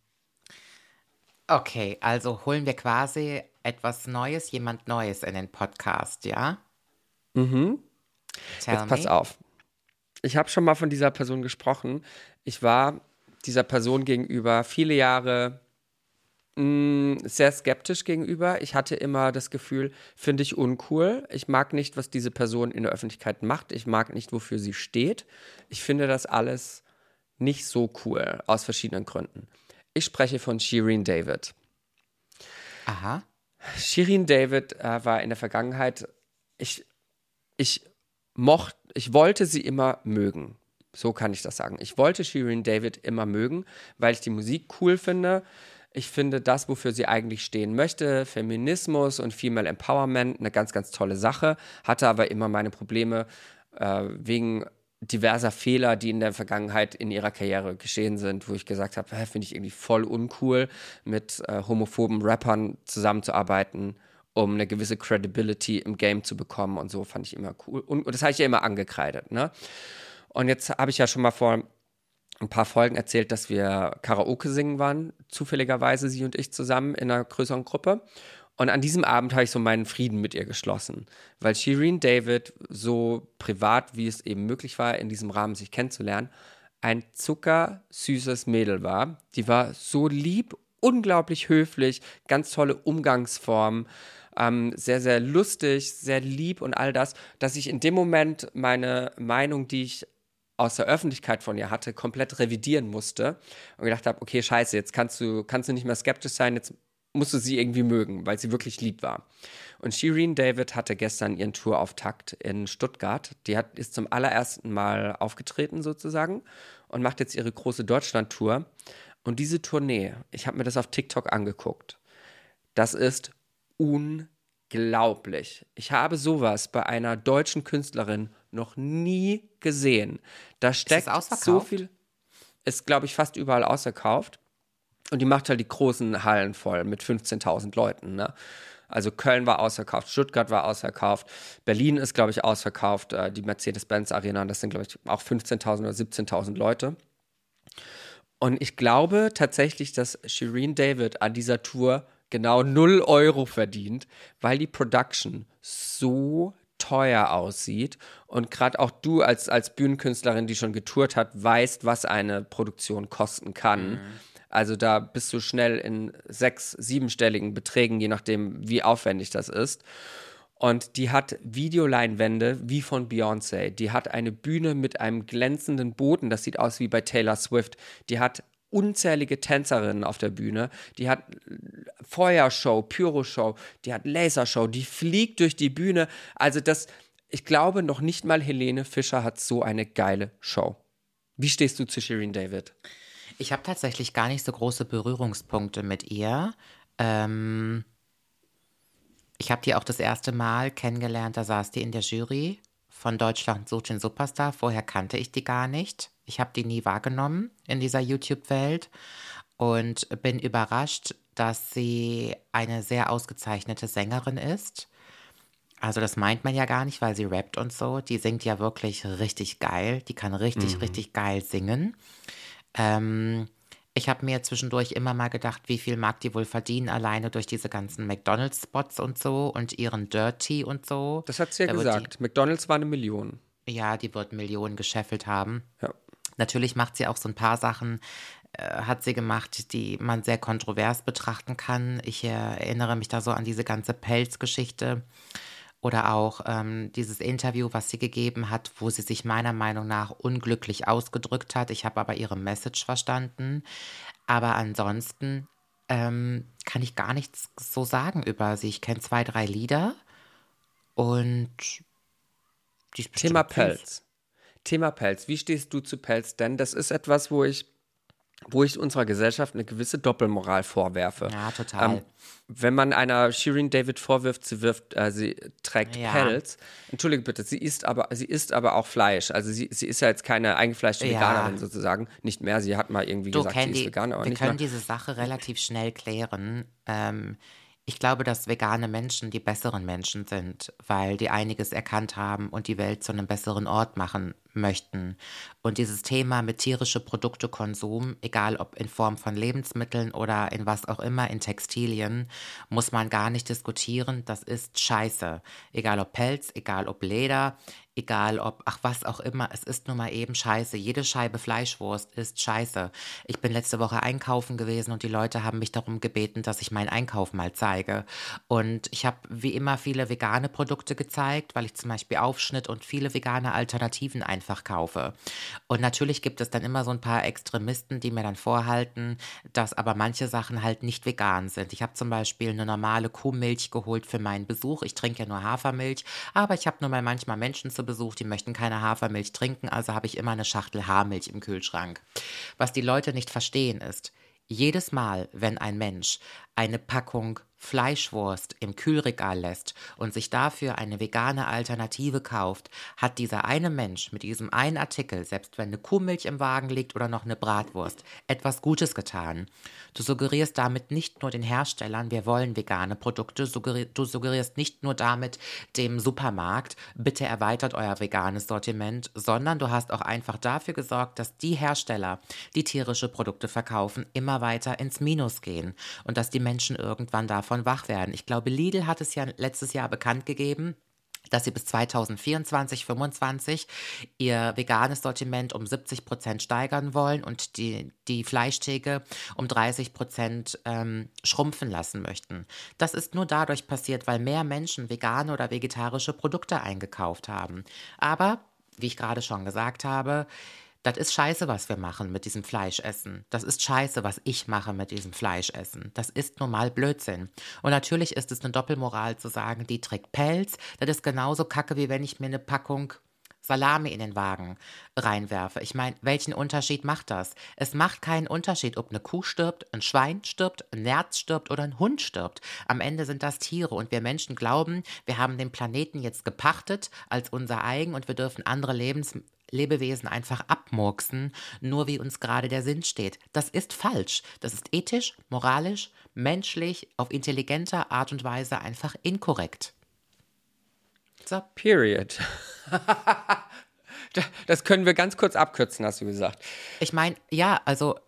Okay, also holen wir quasi etwas Neues, jemand Neues in den Podcast, ja? Mhm. Tell Jetzt pass me. auf. Ich habe schon mal von dieser Person gesprochen. Ich war dieser Person gegenüber viele Jahre sehr skeptisch gegenüber. Ich hatte immer das Gefühl, finde ich uncool. Ich mag nicht, was diese Person in der Öffentlichkeit macht. Ich mag nicht, wofür sie steht. Ich finde das alles nicht so cool, aus verschiedenen Gründen. Ich spreche von Shireen David. Aha. Shireen David äh, war in der Vergangenheit, ich, ich mochte, ich wollte sie immer mögen. So kann ich das sagen. Ich wollte Shireen David immer mögen, weil ich die Musik cool finde. Ich finde das, wofür sie eigentlich stehen möchte, Feminismus und Female Empowerment, eine ganz, ganz tolle Sache, hatte aber immer meine Probleme äh, wegen diverser Fehler, die in der Vergangenheit in ihrer Karriere geschehen sind, wo ich gesagt habe, finde ich irgendwie voll uncool, mit äh, homophoben Rappern zusammenzuarbeiten um eine gewisse Credibility im Game zu bekommen und so fand ich immer cool. Und, und das habe ich ja immer angekreidet. Ne? Und jetzt habe ich ja schon mal vor ein paar Folgen erzählt, dass wir Karaoke singen waren, zufälligerweise sie und ich zusammen in einer größeren Gruppe. Und an diesem Abend habe ich so meinen Frieden mit ihr geschlossen, weil Shireen David so privat, wie es eben möglich war, in diesem Rahmen sich kennenzulernen, ein zuckersüßes Mädel war. Die war so lieb, unglaublich höflich, ganz tolle Umgangsformen, ähm, sehr, sehr lustig, sehr lieb und all das, dass ich in dem Moment meine Meinung, die ich aus der Öffentlichkeit von ihr hatte, komplett revidieren musste und gedacht habe, okay, scheiße, jetzt kannst du, kannst du nicht mehr skeptisch sein, jetzt musst du sie irgendwie mögen, weil sie wirklich lieb war. Und Shireen David hatte gestern ihren Tourauftakt in Stuttgart. Die hat, ist zum allerersten Mal aufgetreten sozusagen und macht jetzt ihre große Deutschland-Tour. Und diese Tournee, ich habe mir das auf TikTok angeguckt, das ist unglaublich. Ich habe sowas bei einer deutschen Künstlerin noch nie gesehen. Da steckt so viel, ist glaube ich fast überall ausverkauft. Und die macht halt die großen Hallen voll mit 15.000 Leuten. Ne? Also Köln war ausverkauft, Stuttgart war ausverkauft, Berlin ist, glaube ich, ausverkauft, äh, die Mercedes-Benz Arena, das sind, glaube ich, auch 15.000 oder 17.000 Leute. Und ich glaube tatsächlich, dass Shireen David an dieser Tour genau 0 Euro verdient, weil die Production so teuer aussieht. Und gerade auch du als, als Bühnenkünstlerin, die schon getourt hat, weißt, was eine Produktion kosten kann. Mhm. Also da bist du schnell in sechs, siebenstelligen Beträgen, je nachdem, wie aufwendig das ist. Und die hat Videoleinwände wie von Beyoncé. Die hat eine Bühne mit einem glänzenden Boden, das sieht aus wie bei Taylor Swift. Die hat unzählige Tänzerinnen auf der Bühne. Die hat Feuershow, Pyroshow, die hat Lasershow, die fliegt durch die Bühne. Also das, ich glaube, noch nicht mal Helene Fischer hat so eine geile Show. Wie stehst du zu Shirin David? Ich habe tatsächlich gar nicht so große Berührungspunkte mit ihr. Ähm, ich habe die auch das erste Mal kennengelernt, da saß die in der Jury von Deutschland sucht den Superstar. Vorher kannte ich die gar nicht. Ich habe die nie wahrgenommen in dieser YouTube-Welt und bin überrascht, dass sie eine sehr ausgezeichnete Sängerin ist. Also das meint man ja gar nicht, weil sie rappt und so. Die singt ja wirklich richtig geil. Die kann richtig, mhm. richtig geil singen. Ähm, ich habe mir zwischendurch immer mal gedacht, wie viel mag die wohl verdienen, alleine durch diese ganzen McDonalds-Spots und so und ihren Dirty und so. Das hat sie ja da gesagt. Die, McDonalds war eine Million. Ja, die wird Millionen gescheffelt haben. Ja. Natürlich macht sie auch so ein paar Sachen, äh, hat sie gemacht, die man sehr kontrovers betrachten kann. Ich äh, erinnere mich da so an diese ganze Pelzgeschichte. geschichte oder auch ähm, dieses Interview, was sie gegeben hat, wo sie sich meiner Meinung nach unglücklich ausgedrückt hat. Ich habe aber ihre Message verstanden. Aber ansonsten ähm, kann ich gar nichts so sagen über sie. Ich kenne zwei, drei Lieder und Thema Pelz. Thema Pelz. Wie stehst du zu Pelz? Denn das ist etwas, wo ich wo ich unserer Gesellschaft eine gewisse Doppelmoral vorwerfe. Ja, total. Ähm, wenn man einer Shirin David vorwirft, sie wirft, äh, sie trägt ja. Pelz. Entschuldige bitte, sie isst aber, sie isst aber auch Fleisch. Also sie, sie ist ja jetzt keine eingefleischte ja. Veganerin sozusagen. Nicht mehr. Sie hat mal irgendwie du, gesagt, Candy, sie ist Veganer. wir können mehr. diese Sache relativ schnell klären. Ähm, ich glaube, dass vegane Menschen die besseren Menschen sind, weil die einiges erkannt haben und die Welt zu einem besseren Ort machen möchten. Und dieses Thema mit tierische Produktekonsum, egal ob in Form von Lebensmitteln oder in was auch immer, in Textilien, muss man gar nicht diskutieren. Das ist scheiße. Egal ob Pelz, egal ob Leder, egal ob, ach was auch immer, es ist nun mal eben scheiße. Jede Scheibe Fleischwurst ist scheiße. Ich bin letzte Woche einkaufen gewesen und die Leute haben mich darum gebeten, dass ich meinen Einkauf mal zeige. Und ich habe wie immer viele vegane Produkte gezeigt, weil ich zum Beispiel Aufschnitt und viele vegane Alternativen einfach kaufe. Und natürlich gibt es dann immer so ein paar Extremisten, die mir dann vorhalten, dass aber manche Sachen halt nicht vegan sind. Ich habe zum Beispiel eine normale Kuhmilch geholt für meinen Besuch. Ich trinke ja nur Hafermilch, aber ich habe nur mal manchmal Menschen zu Besuch, die möchten keine Hafermilch trinken, also habe ich immer eine Schachtel Haarmilch im Kühlschrank. Was die Leute nicht verstehen ist, jedes Mal, wenn ein Mensch eine Packung Fleischwurst im Kühlregal lässt und sich dafür eine vegane Alternative kauft, hat dieser eine Mensch mit diesem einen Artikel, selbst wenn eine Kuhmilch im Wagen liegt oder noch eine Bratwurst, etwas Gutes getan. Du suggerierst damit nicht nur den Herstellern, wir wollen vegane Produkte, du suggerierst nicht nur damit dem Supermarkt, bitte erweitert euer veganes Sortiment, sondern du hast auch einfach dafür gesorgt, dass die Hersteller, die tierische Produkte verkaufen, immer weiter ins Minus gehen und dass die Menschen irgendwann davon wach werden. Ich glaube, Lidl hat es ja letztes Jahr bekannt gegeben, dass sie bis 2024, 2025 ihr veganes Sortiment um 70 Prozent steigern wollen und die, die Fleischtheke um 30 Prozent ähm, schrumpfen lassen möchten. Das ist nur dadurch passiert, weil mehr Menschen vegane oder vegetarische Produkte eingekauft haben. Aber, wie ich gerade schon gesagt habe, das ist scheiße, was wir machen mit diesem Fleischessen. Das ist scheiße, was ich mache mit diesem Fleischessen. Das ist normal Blödsinn. Und natürlich ist es eine Doppelmoral zu sagen, die trägt Pelz. Das ist genauso kacke, wie wenn ich mir eine Packung Salami in den Wagen reinwerfe. Ich meine, welchen Unterschied macht das? Es macht keinen Unterschied, ob eine Kuh stirbt, ein Schwein stirbt, ein Nerz stirbt oder ein Hund stirbt. Am Ende sind das Tiere und wir Menschen glauben, wir haben den Planeten jetzt gepachtet als unser eigen und wir dürfen andere Lebens Lebewesen einfach abmurksen, nur wie uns gerade der Sinn steht. Das ist falsch. Das ist ethisch, moralisch, menschlich, auf intelligenter Art und Weise einfach inkorrekt. So. Period. *laughs* das können wir ganz kurz abkürzen, hast du gesagt. Ich meine, ja, also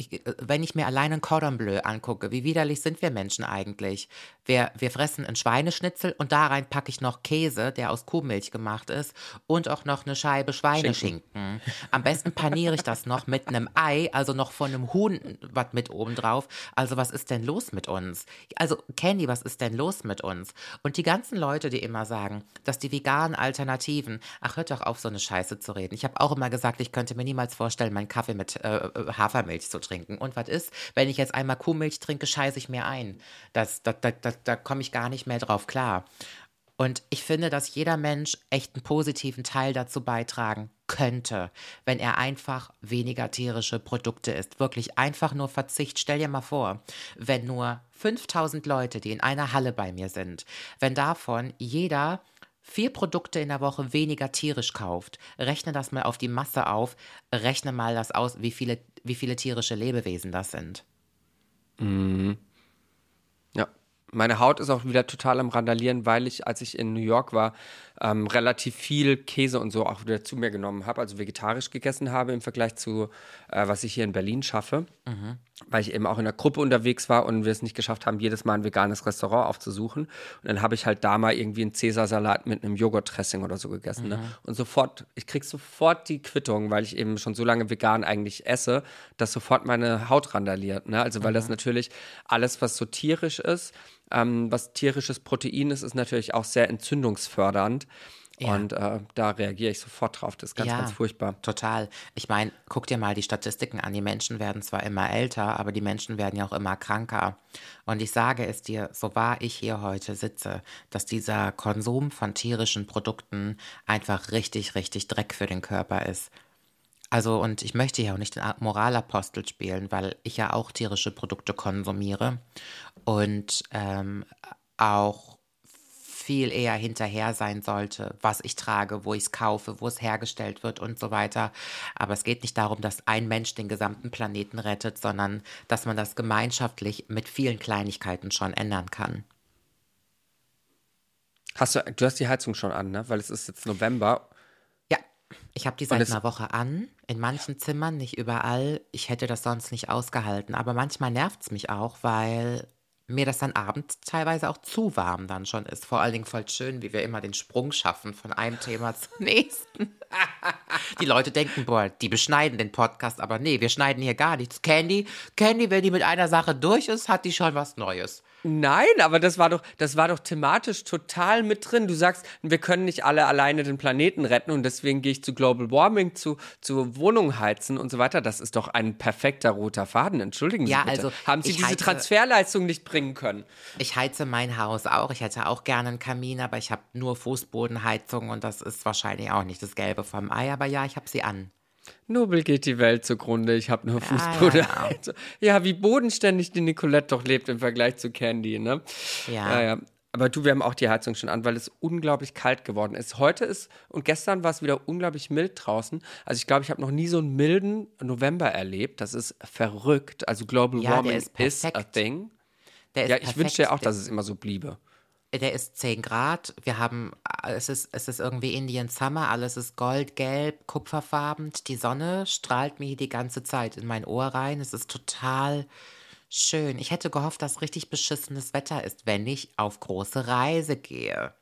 ich, wenn ich mir allein ein Cordon Bleu angucke, wie widerlich sind wir Menschen eigentlich? Wir, wir fressen ein Schweineschnitzel und da rein packe ich noch Käse, der aus Kuhmilch gemacht ist und auch noch eine Scheibe Schweineschinken. Am besten paniere ich das noch mit einem Ei, also noch von einem Huhn was mit oben drauf. Also was ist denn los mit uns? Also Candy, was ist denn los mit uns? Und die ganzen Leute, die immer sagen, dass die veganen Alternativen, ach hört doch auf, so eine Scheiße zu reden. Ich habe auch immer gesagt, ich könnte mir niemals vorstellen, meinen Kaffee mit äh, Hafermilch zu trinken. Und was ist, wenn ich jetzt einmal Kuhmilch trinke, scheiße ich mir ein. Das, das, das, das da komme ich gar nicht mehr drauf klar. Und ich finde, dass jeder Mensch echt einen positiven Teil dazu beitragen könnte, wenn er einfach weniger tierische Produkte isst. Wirklich einfach nur Verzicht. Stell dir mal vor, wenn nur 5000 Leute, die in einer Halle bei mir sind, wenn davon jeder vier Produkte in der Woche weniger tierisch kauft, rechne das mal auf die Masse auf, rechne mal das aus, wie viele, wie viele tierische Lebewesen das sind. Mhm. Meine Haut ist auch wieder total am Randalieren, weil ich, als ich in New York war, ähm, relativ viel Käse und so auch wieder zu mir genommen habe, also vegetarisch gegessen habe im Vergleich zu, äh, was ich hier in Berlin schaffe. Mhm. Weil ich eben auch in der Gruppe unterwegs war und wir es nicht geschafft haben, jedes Mal ein veganes Restaurant aufzusuchen. Und dann habe ich halt da mal irgendwie einen Cäsarsalat mit einem Joghurtdressing oder so gegessen. Ne? Mhm. Ne? Und sofort, ich krieg sofort die Quittung, weil ich eben schon so lange vegan eigentlich esse, dass sofort meine Haut randaliert. Ne? Also weil mhm. das natürlich alles, was so tierisch ist, ähm, was tierisches Protein ist, ist natürlich auch sehr entzündungsfördernd. Ja. Und äh, da reagiere ich sofort drauf. Das ist ganz, ja, ganz furchtbar. Total. Ich meine, guck dir mal die Statistiken an. Die Menschen werden zwar immer älter, aber die Menschen werden ja auch immer kranker. Und ich sage es dir, so wahr ich hier heute sitze, dass dieser Konsum von tierischen Produkten einfach richtig, richtig Dreck für den Körper ist. Also, und ich möchte ja auch nicht den Moralapostel spielen, weil ich ja auch tierische Produkte konsumiere und ähm, auch viel eher hinterher sein sollte, was ich trage, wo ich es kaufe, wo es hergestellt wird und so weiter. Aber es geht nicht darum, dass ein Mensch den gesamten Planeten rettet, sondern dass man das gemeinschaftlich mit vielen Kleinigkeiten schon ändern kann. Hast du, du hast die Heizung schon an, ne? Weil es ist jetzt November. Ich habe die seit einer Woche an. In manchen Zimmern, nicht überall. Ich hätte das sonst nicht ausgehalten. Aber manchmal nervt es mich auch, weil mir das dann abends teilweise auch zu warm dann schon ist. Vor allen Dingen voll schön, wie wir immer den Sprung schaffen von einem Thema *laughs* zum nächsten. die Leute denken, boah, die beschneiden den Podcast, aber nee, wir schneiden hier gar nichts. Candy, Candy, wenn die mit einer Sache durch ist, hat die schon was Neues. Nein, aber das war doch, das war doch thematisch total mit drin. Du sagst, wir können nicht alle alleine den Planeten retten und deswegen gehe ich zu Global Warming, zu, zu Wohnungen heizen und so weiter. Das ist doch ein perfekter roter Faden. Entschuldigen Sie ja, bitte. Also, Haben Sie diese Transferleistung nicht bringen können? Ich heize mein Haus auch. Ich hätte auch gerne einen Kamin, aber ich habe nur Fußbodenheizung und das ist wahrscheinlich auch nicht das Gelbe vom Ei. Aber ja, ich habe sie an. Nobel geht die Welt zugrunde, ich habe nur Fußboden. ja. Also, ja, wie bodenständig die Nicolette doch lebt im Vergleich zu Candy, ne? Ja. ja, ja. Aber du, wir haben auch die Heizung schon an, weil es unglaublich kalt geworden ist. Heute ist und gestern war es wieder unglaublich mild draußen. Also ich glaube, ich habe noch nie so einen milden November erlebt. Das ist verrückt. Also Global Ja, Warming ist is a thing. Der ist Ja, ich wünschte ja auch, perfekt. dass es immer so bliebe. Der ist 10 Grad. Wir haben, es ist, es ist irgendwie Indian Summer. Alles ist gold, gelb, kupferfarben. Die Sonne strahlt mir die ganze Zeit in mein Ohr rein. Es ist total schön. Ich hätte gehofft, dass richtig beschissenes Wetter ist, wenn ich auf große Reise gehe.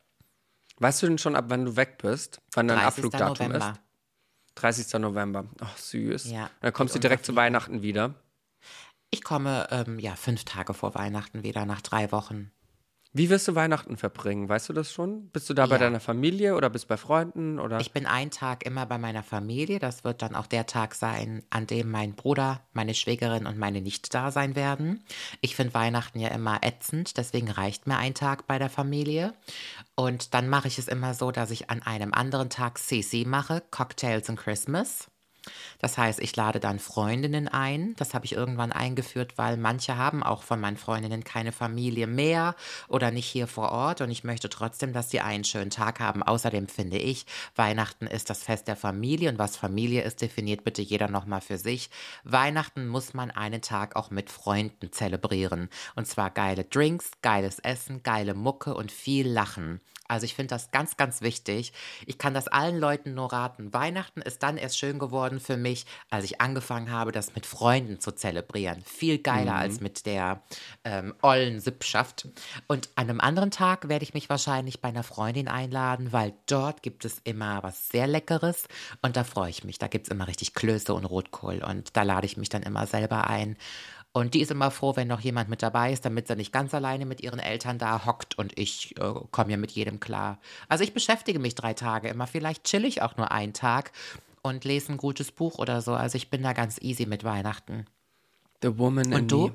Weißt du denn schon, ab wann du weg bist? Wann dein 30. Abflugdatum November. ist? 30. November. Ach, süß. Ja, Dann kommst du direkt zu Weihnachten wieder. Ich komme, ähm, ja, fünf Tage vor Weihnachten wieder, nach drei Wochen. Wie wirst du Weihnachten verbringen? Weißt du das schon? Bist du da bei Ja. deiner Familie oder bist bei Freunden? Oder? Ich bin einen Tag immer bei meiner Familie. Das wird dann auch der Tag sein, an dem mein Bruder, meine Schwägerin und meine Nichte da sein werden. Ich finde Weihnachten ja immer ätzend, deswegen reicht mir ein Tag bei der Familie. Und dann mache ich es immer so, dass ich an einem anderen Tag CC mache, Cocktails and Christmas. Das heißt, ich lade dann Freundinnen ein. Das habe ich irgendwann eingeführt, weil manche haben auch von meinen Freundinnen keine Familie mehr oder nicht hier vor Ort. Und ich möchte trotzdem, dass sie einen schönen Tag haben. Außerdem finde ich, Weihnachten ist das Fest der Familie. Und was Familie ist, definiert bitte jeder nochmal für sich. Weihnachten muss man einen Tag auch mit Freunden zelebrieren. Und zwar geile Drinks, geiles Essen, geile Mucke und viel Lachen. Also ich finde das ganz, ganz wichtig. Ich kann das allen Leuten nur raten. Weihnachten ist dann erst schön geworden für mich, als ich angefangen habe, das mit Freunden zu zelebrieren. Viel geiler als mit der ähm, ollen Sippschaft. Und an einem anderen Tag werde ich mich wahrscheinlich bei einer Freundin einladen, weil dort gibt es immer was sehr Leckeres und da freue ich mich. Da gibt es immer richtig Klöße und Rotkohl und da lade ich mich dann immer selber ein. Und die ist immer froh, wenn noch jemand mit dabei ist, damit sie nicht ganz alleine mit ihren Eltern da hockt und ich äh, komme ja mit jedem klar. Also ich beschäftige mich drei Tage immer, vielleicht chill ich auch nur einen Tag und lese ein gutes Buch oder so. Also ich bin da ganz easy mit Weihnachten. The Woman in Und du?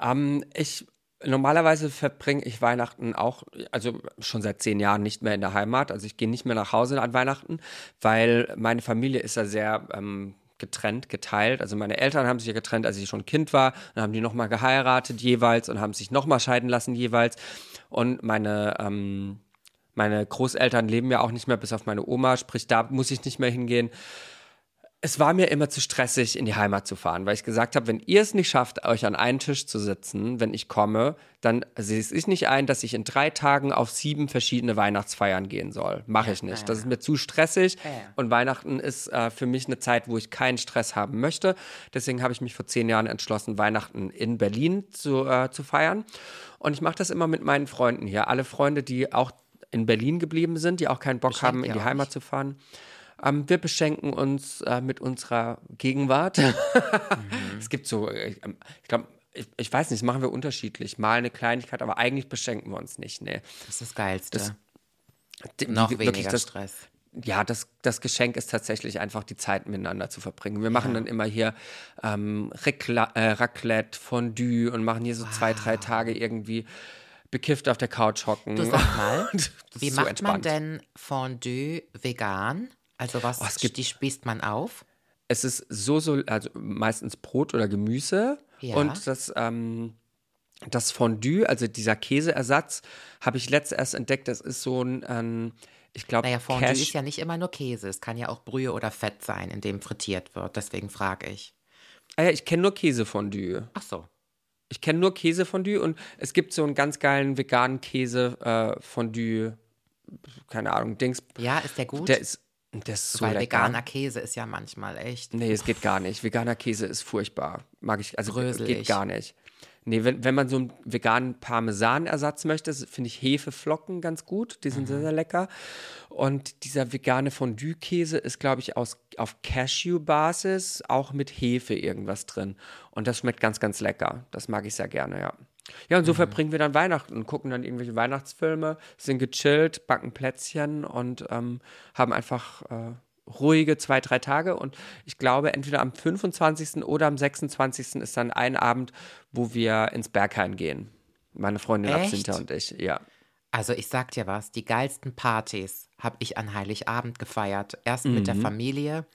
Ähm, ich normalerweise verbringe ich Weihnachten auch, also schon seit zehn Jahren nicht mehr in der Heimat. Also ich gehe nicht mehr nach Hause an Weihnachten, weil meine Familie ist ja sehr ähm, getrennt, geteilt. Also meine Eltern haben sich ja getrennt, als ich schon Kind war. Dann haben die nochmal geheiratet jeweils und haben sich nochmal scheiden lassen jeweils. Und meine ähm, meine Großeltern leben ja auch nicht mehr, bis auf meine Oma, sprich, da muss ich nicht mehr hingehen. Es war mir immer zu stressig, in die Heimat zu fahren, weil ich gesagt habe, wenn ihr es nicht schafft, euch an einen Tisch zu sitzen, wenn ich komme, dann sehe ich nicht ein, dass ich in drei Tagen auf sieben verschiedene Weihnachtsfeiern gehen soll. Mache ich nicht. Das ist mir zu stressig. Und Weihnachten ist äh, für mich eine Zeit, wo ich keinen Stress haben möchte. Deswegen habe ich mich vor zehn Jahren entschlossen, Weihnachten in Berlin zu, äh, zu feiern. Und ich mache das immer mit meinen Freunden hier. Alle Freunde, die auch in Berlin geblieben sind, die auch keinen Bock Beschenkt haben, in die? Heimat zu fahren. Ähm, wir beschenken uns äh, mit unserer Gegenwart. *laughs* Es gibt so, äh, ich glaube, ich, ich weiß nicht, das machen wir unterschiedlich. Mal eine Kleinigkeit, aber eigentlich beschenken wir uns nicht. Nee. Das ist das Geilste. Das- Die- Noch die- weniger das, Stress. ja, das, das Geschenk ist tatsächlich einfach die Zeit miteinander zu verbringen. Wir machen dann immer hier ähm, Racla äh, Raclette, Fondue und machen hier so zwei, drei Tage irgendwie bekifft auf der Couch hocken. Du sag mal, *laughs* wie so macht man entspannt. denn Fondue vegan? Also was, Oh, es gibt- die spießt man auf? Es ist so, so, also meistens Brot oder Gemüse. Ja. Und das, ähm, das Fondue, also dieser Käseersatz, habe ich letzt erst entdeckt. Das ist so ein, ähm, ich glaube, Naja, Fondue Cash. ist ja nicht immer nur Käse. Es kann ja auch Brühe oder Fett sein, in dem frittiert wird. Deswegen frage ich. ah, ja, ich kenne nur Käsefondue. Ach so. Ich kenne nur Käsefondue und es gibt so einen ganz geilen veganen Käsefondue, keine Ahnung, Dings. Ja, ist der gut? Der ist, der ist so Weil lecker. veganer Käse ist ja manchmal echt. Nee, es geht gar nicht. Veganer Käse ist furchtbar. Mag ich, also Bröselig. geht gar nicht. Nee, wenn, wenn man so einen veganen Parmesanersatz möchte, finde ich Hefeflocken ganz gut. Die sind sehr, sehr lecker. Und dieser vegane Fondue-Käse ist, glaube ich, aus, auf Cashew-Basis, auch mit Hefe irgendwas drin. Und das schmeckt ganz, ganz lecker. Das mag ich sehr gerne, ja. Ja, und so verbringen wir dann Weihnachten und gucken dann irgendwelche Weihnachtsfilme, sind gechillt, backen Plätzchen und ähm, haben einfach äh, ruhige zwei, drei Tage. Und ich glaube, entweder am 25. oder am 26. ist dann ein Abend, wo wir ins Berghain gehen. Meine Freundin Echt? Absinta und ich, ja. Also ich sag dir was, die geilsten Partys habe ich an Heiligabend gefeiert. Erst mit der Familie,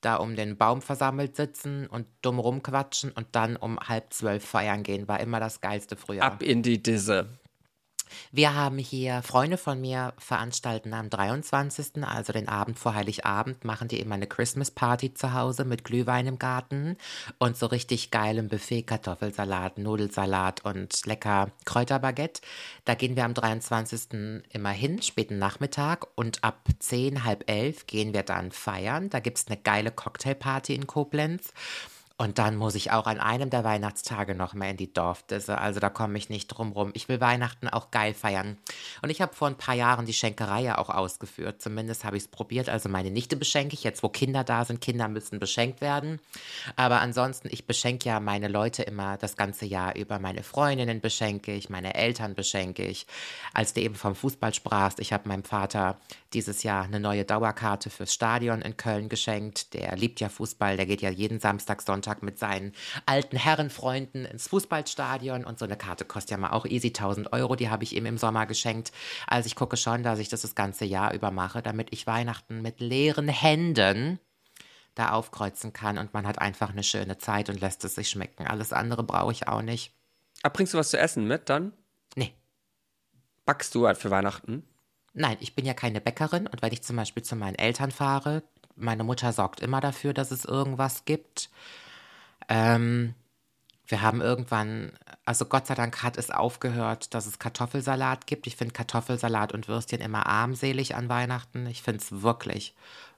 da um den Baum versammelt sitzen und dumm rumquatschen und dann um halb zwölf feiern gehen. War immer das geilste früher. Ab in die Disse. Wir haben hier Freunde von mir veranstalten am 23., also den Abend vor Heiligabend, machen die immer eine Christmas Party zu Hause mit Glühwein im Garten und so richtig geilem Buffet, Kartoffelsalat, Nudelsalat und lecker Kräuterbaguette. Da gehen wir am 23. immer hin, späten Nachmittag und ab 10, halb elf gehen wir dann feiern. Da gibt es eine geile Cocktailparty in Koblenz. Und dann muss ich auch an einem der Weihnachtstage noch mal in die Dorfdisse. Also da komme ich nicht drum rum. Ich will Weihnachten auch geil feiern. Und ich habe vor ein paar Jahren die Schenkerei ja auch ausgeführt. Zumindest habe ich es probiert. Also meine Nichte beschenke ich jetzt, wo Kinder da sind. Kinder müssen beschenkt werden. Aber ansonsten, ich beschenke ja meine Leute immer das ganze Jahr über. Meine Freundinnen beschenke ich, meine Eltern beschenke ich. Als du eben vom Fußball sprachst, ich habe meinem Vater dieses Jahr eine neue Dauerkarte fürs Stadion in Köln geschenkt. Der liebt ja Fußball. Der geht ja jeden Samstag, Sonntag Sonntag mit seinen alten Herrenfreunden ins Fußballstadion und so eine Karte kostet ja mal auch easy 1000 Euro, die habe ich ihm im Sommer geschenkt. Also ich gucke schon, dass ich das das ganze Jahr über mache, damit ich Weihnachten mit leeren Händen da aufkreuzen kann und man hat einfach eine schöne Zeit und lässt es sich schmecken. Alles andere brauche ich auch nicht. Aber bringst du was zu essen mit dann? Nee. Backst du halt für Weihnachten? Nein, ich bin ja keine Bäckerin und wenn ich zum Beispiel zu meinen Eltern fahre, meine Mutter sorgt immer dafür, dass es irgendwas gibt. Ähm, wir haben irgendwann, also Gott sei Dank hat es aufgehört, dass es Kartoffelsalat gibt. Ich finde Kartoffelsalat und Würstchen immer armselig an Weihnachten. Ich finde es wirklich,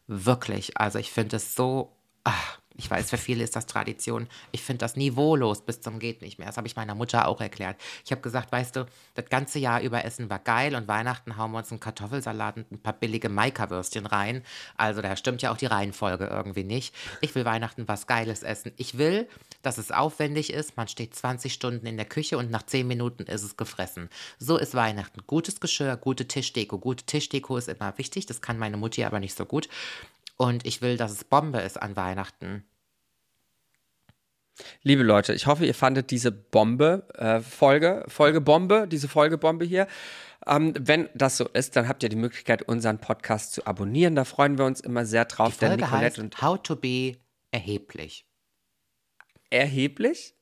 wirklich, also ich finde es so, ach, ich weiß, für viele ist das Tradition. Ich finde das niveaulos bis zum geht nicht mehr. Das habe ich meiner Mutter auch erklärt. Ich habe gesagt, weißt du, das ganze Jahr über Essen war geil und Weihnachten hauen wir uns einen Kartoffelsalat und ein paar billige Maika-Würstchen rein. Also da stimmt ja auch die Reihenfolge irgendwie nicht. Ich will Weihnachten was Geiles essen. Ich will, dass es aufwendig ist. Man steht 20 Stunden in der Küche und nach 10 Minuten ist es gefressen. So ist Weihnachten. Gutes Geschirr, gute Tischdeko. Gute Tischdeko ist immer wichtig. Das kann meine Mutti aber nicht so gut. Und ich will, dass es Bombe ist an Weihnachten. Liebe Leute, ich hoffe, ihr fandet diese Bombe, äh, Folge, Folge Bombe, diese Folge Bombe hier. Ähm, wenn das so ist, dann habt ihr die Möglichkeit, unseren Podcast zu abonnieren. Da freuen wir uns immer sehr drauf. Die Folge heißt und How to be erheblich. Erheblich?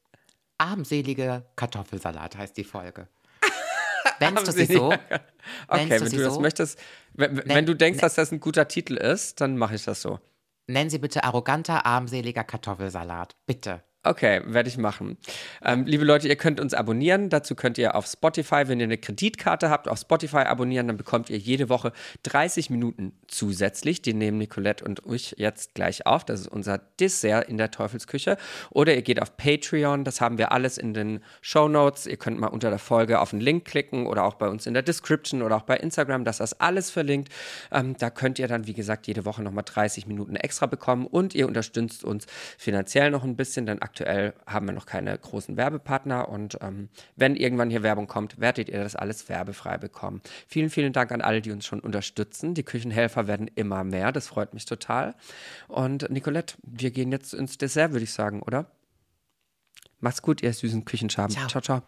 Armselige Kartoffelsalat heißt die Folge. Nennst du sie so? Okay, wenn du, du das so? möchtest, wenn, Nenn, wenn du denkst, dass das ein guter Titel ist, dann mache ich das so. Nennen Sie bitte arroganter, armseliger Kartoffelsalat. Bitte. Okay, werde ich machen. Ähm, liebe Leute, ihr könnt uns abonnieren. Dazu könnt ihr auf Spotify, wenn ihr eine Kreditkarte habt, auf Spotify abonnieren. Dann bekommt ihr jede Woche 30 Minuten zusätzlich. Die nehmen Nicolette und ich jetzt gleich auf. Das ist unser Dessert in der Teufelsküche. Oder ihr geht auf Patreon. Das haben wir alles in den Show Notes. Ihr könnt mal unter der Folge auf den Link klicken oder auch bei uns in der Description oder auch bei Instagram. Das ist alles verlinkt. Ähm, da könnt ihr dann, wie gesagt, jede Woche nochmal 30 Minuten extra bekommen. Und ihr unterstützt uns finanziell noch ein bisschen. Dann aktuell haben wir noch keine großen Werbepartner und ähm, wenn irgendwann hier Werbung kommt, werdet ihr das alles werbefrei bekommen. Vielen, vielen Dank an alle, die uns schon unterstützen. Die Küchenhelfer werden immer mehr, das freut mich total. Und Nicolette, wir gehen jetzt ins Dessert, würde ich sagen, oder? Macht's gut, ihr süßen Küchenschaben. Ciao, ciao. ciao.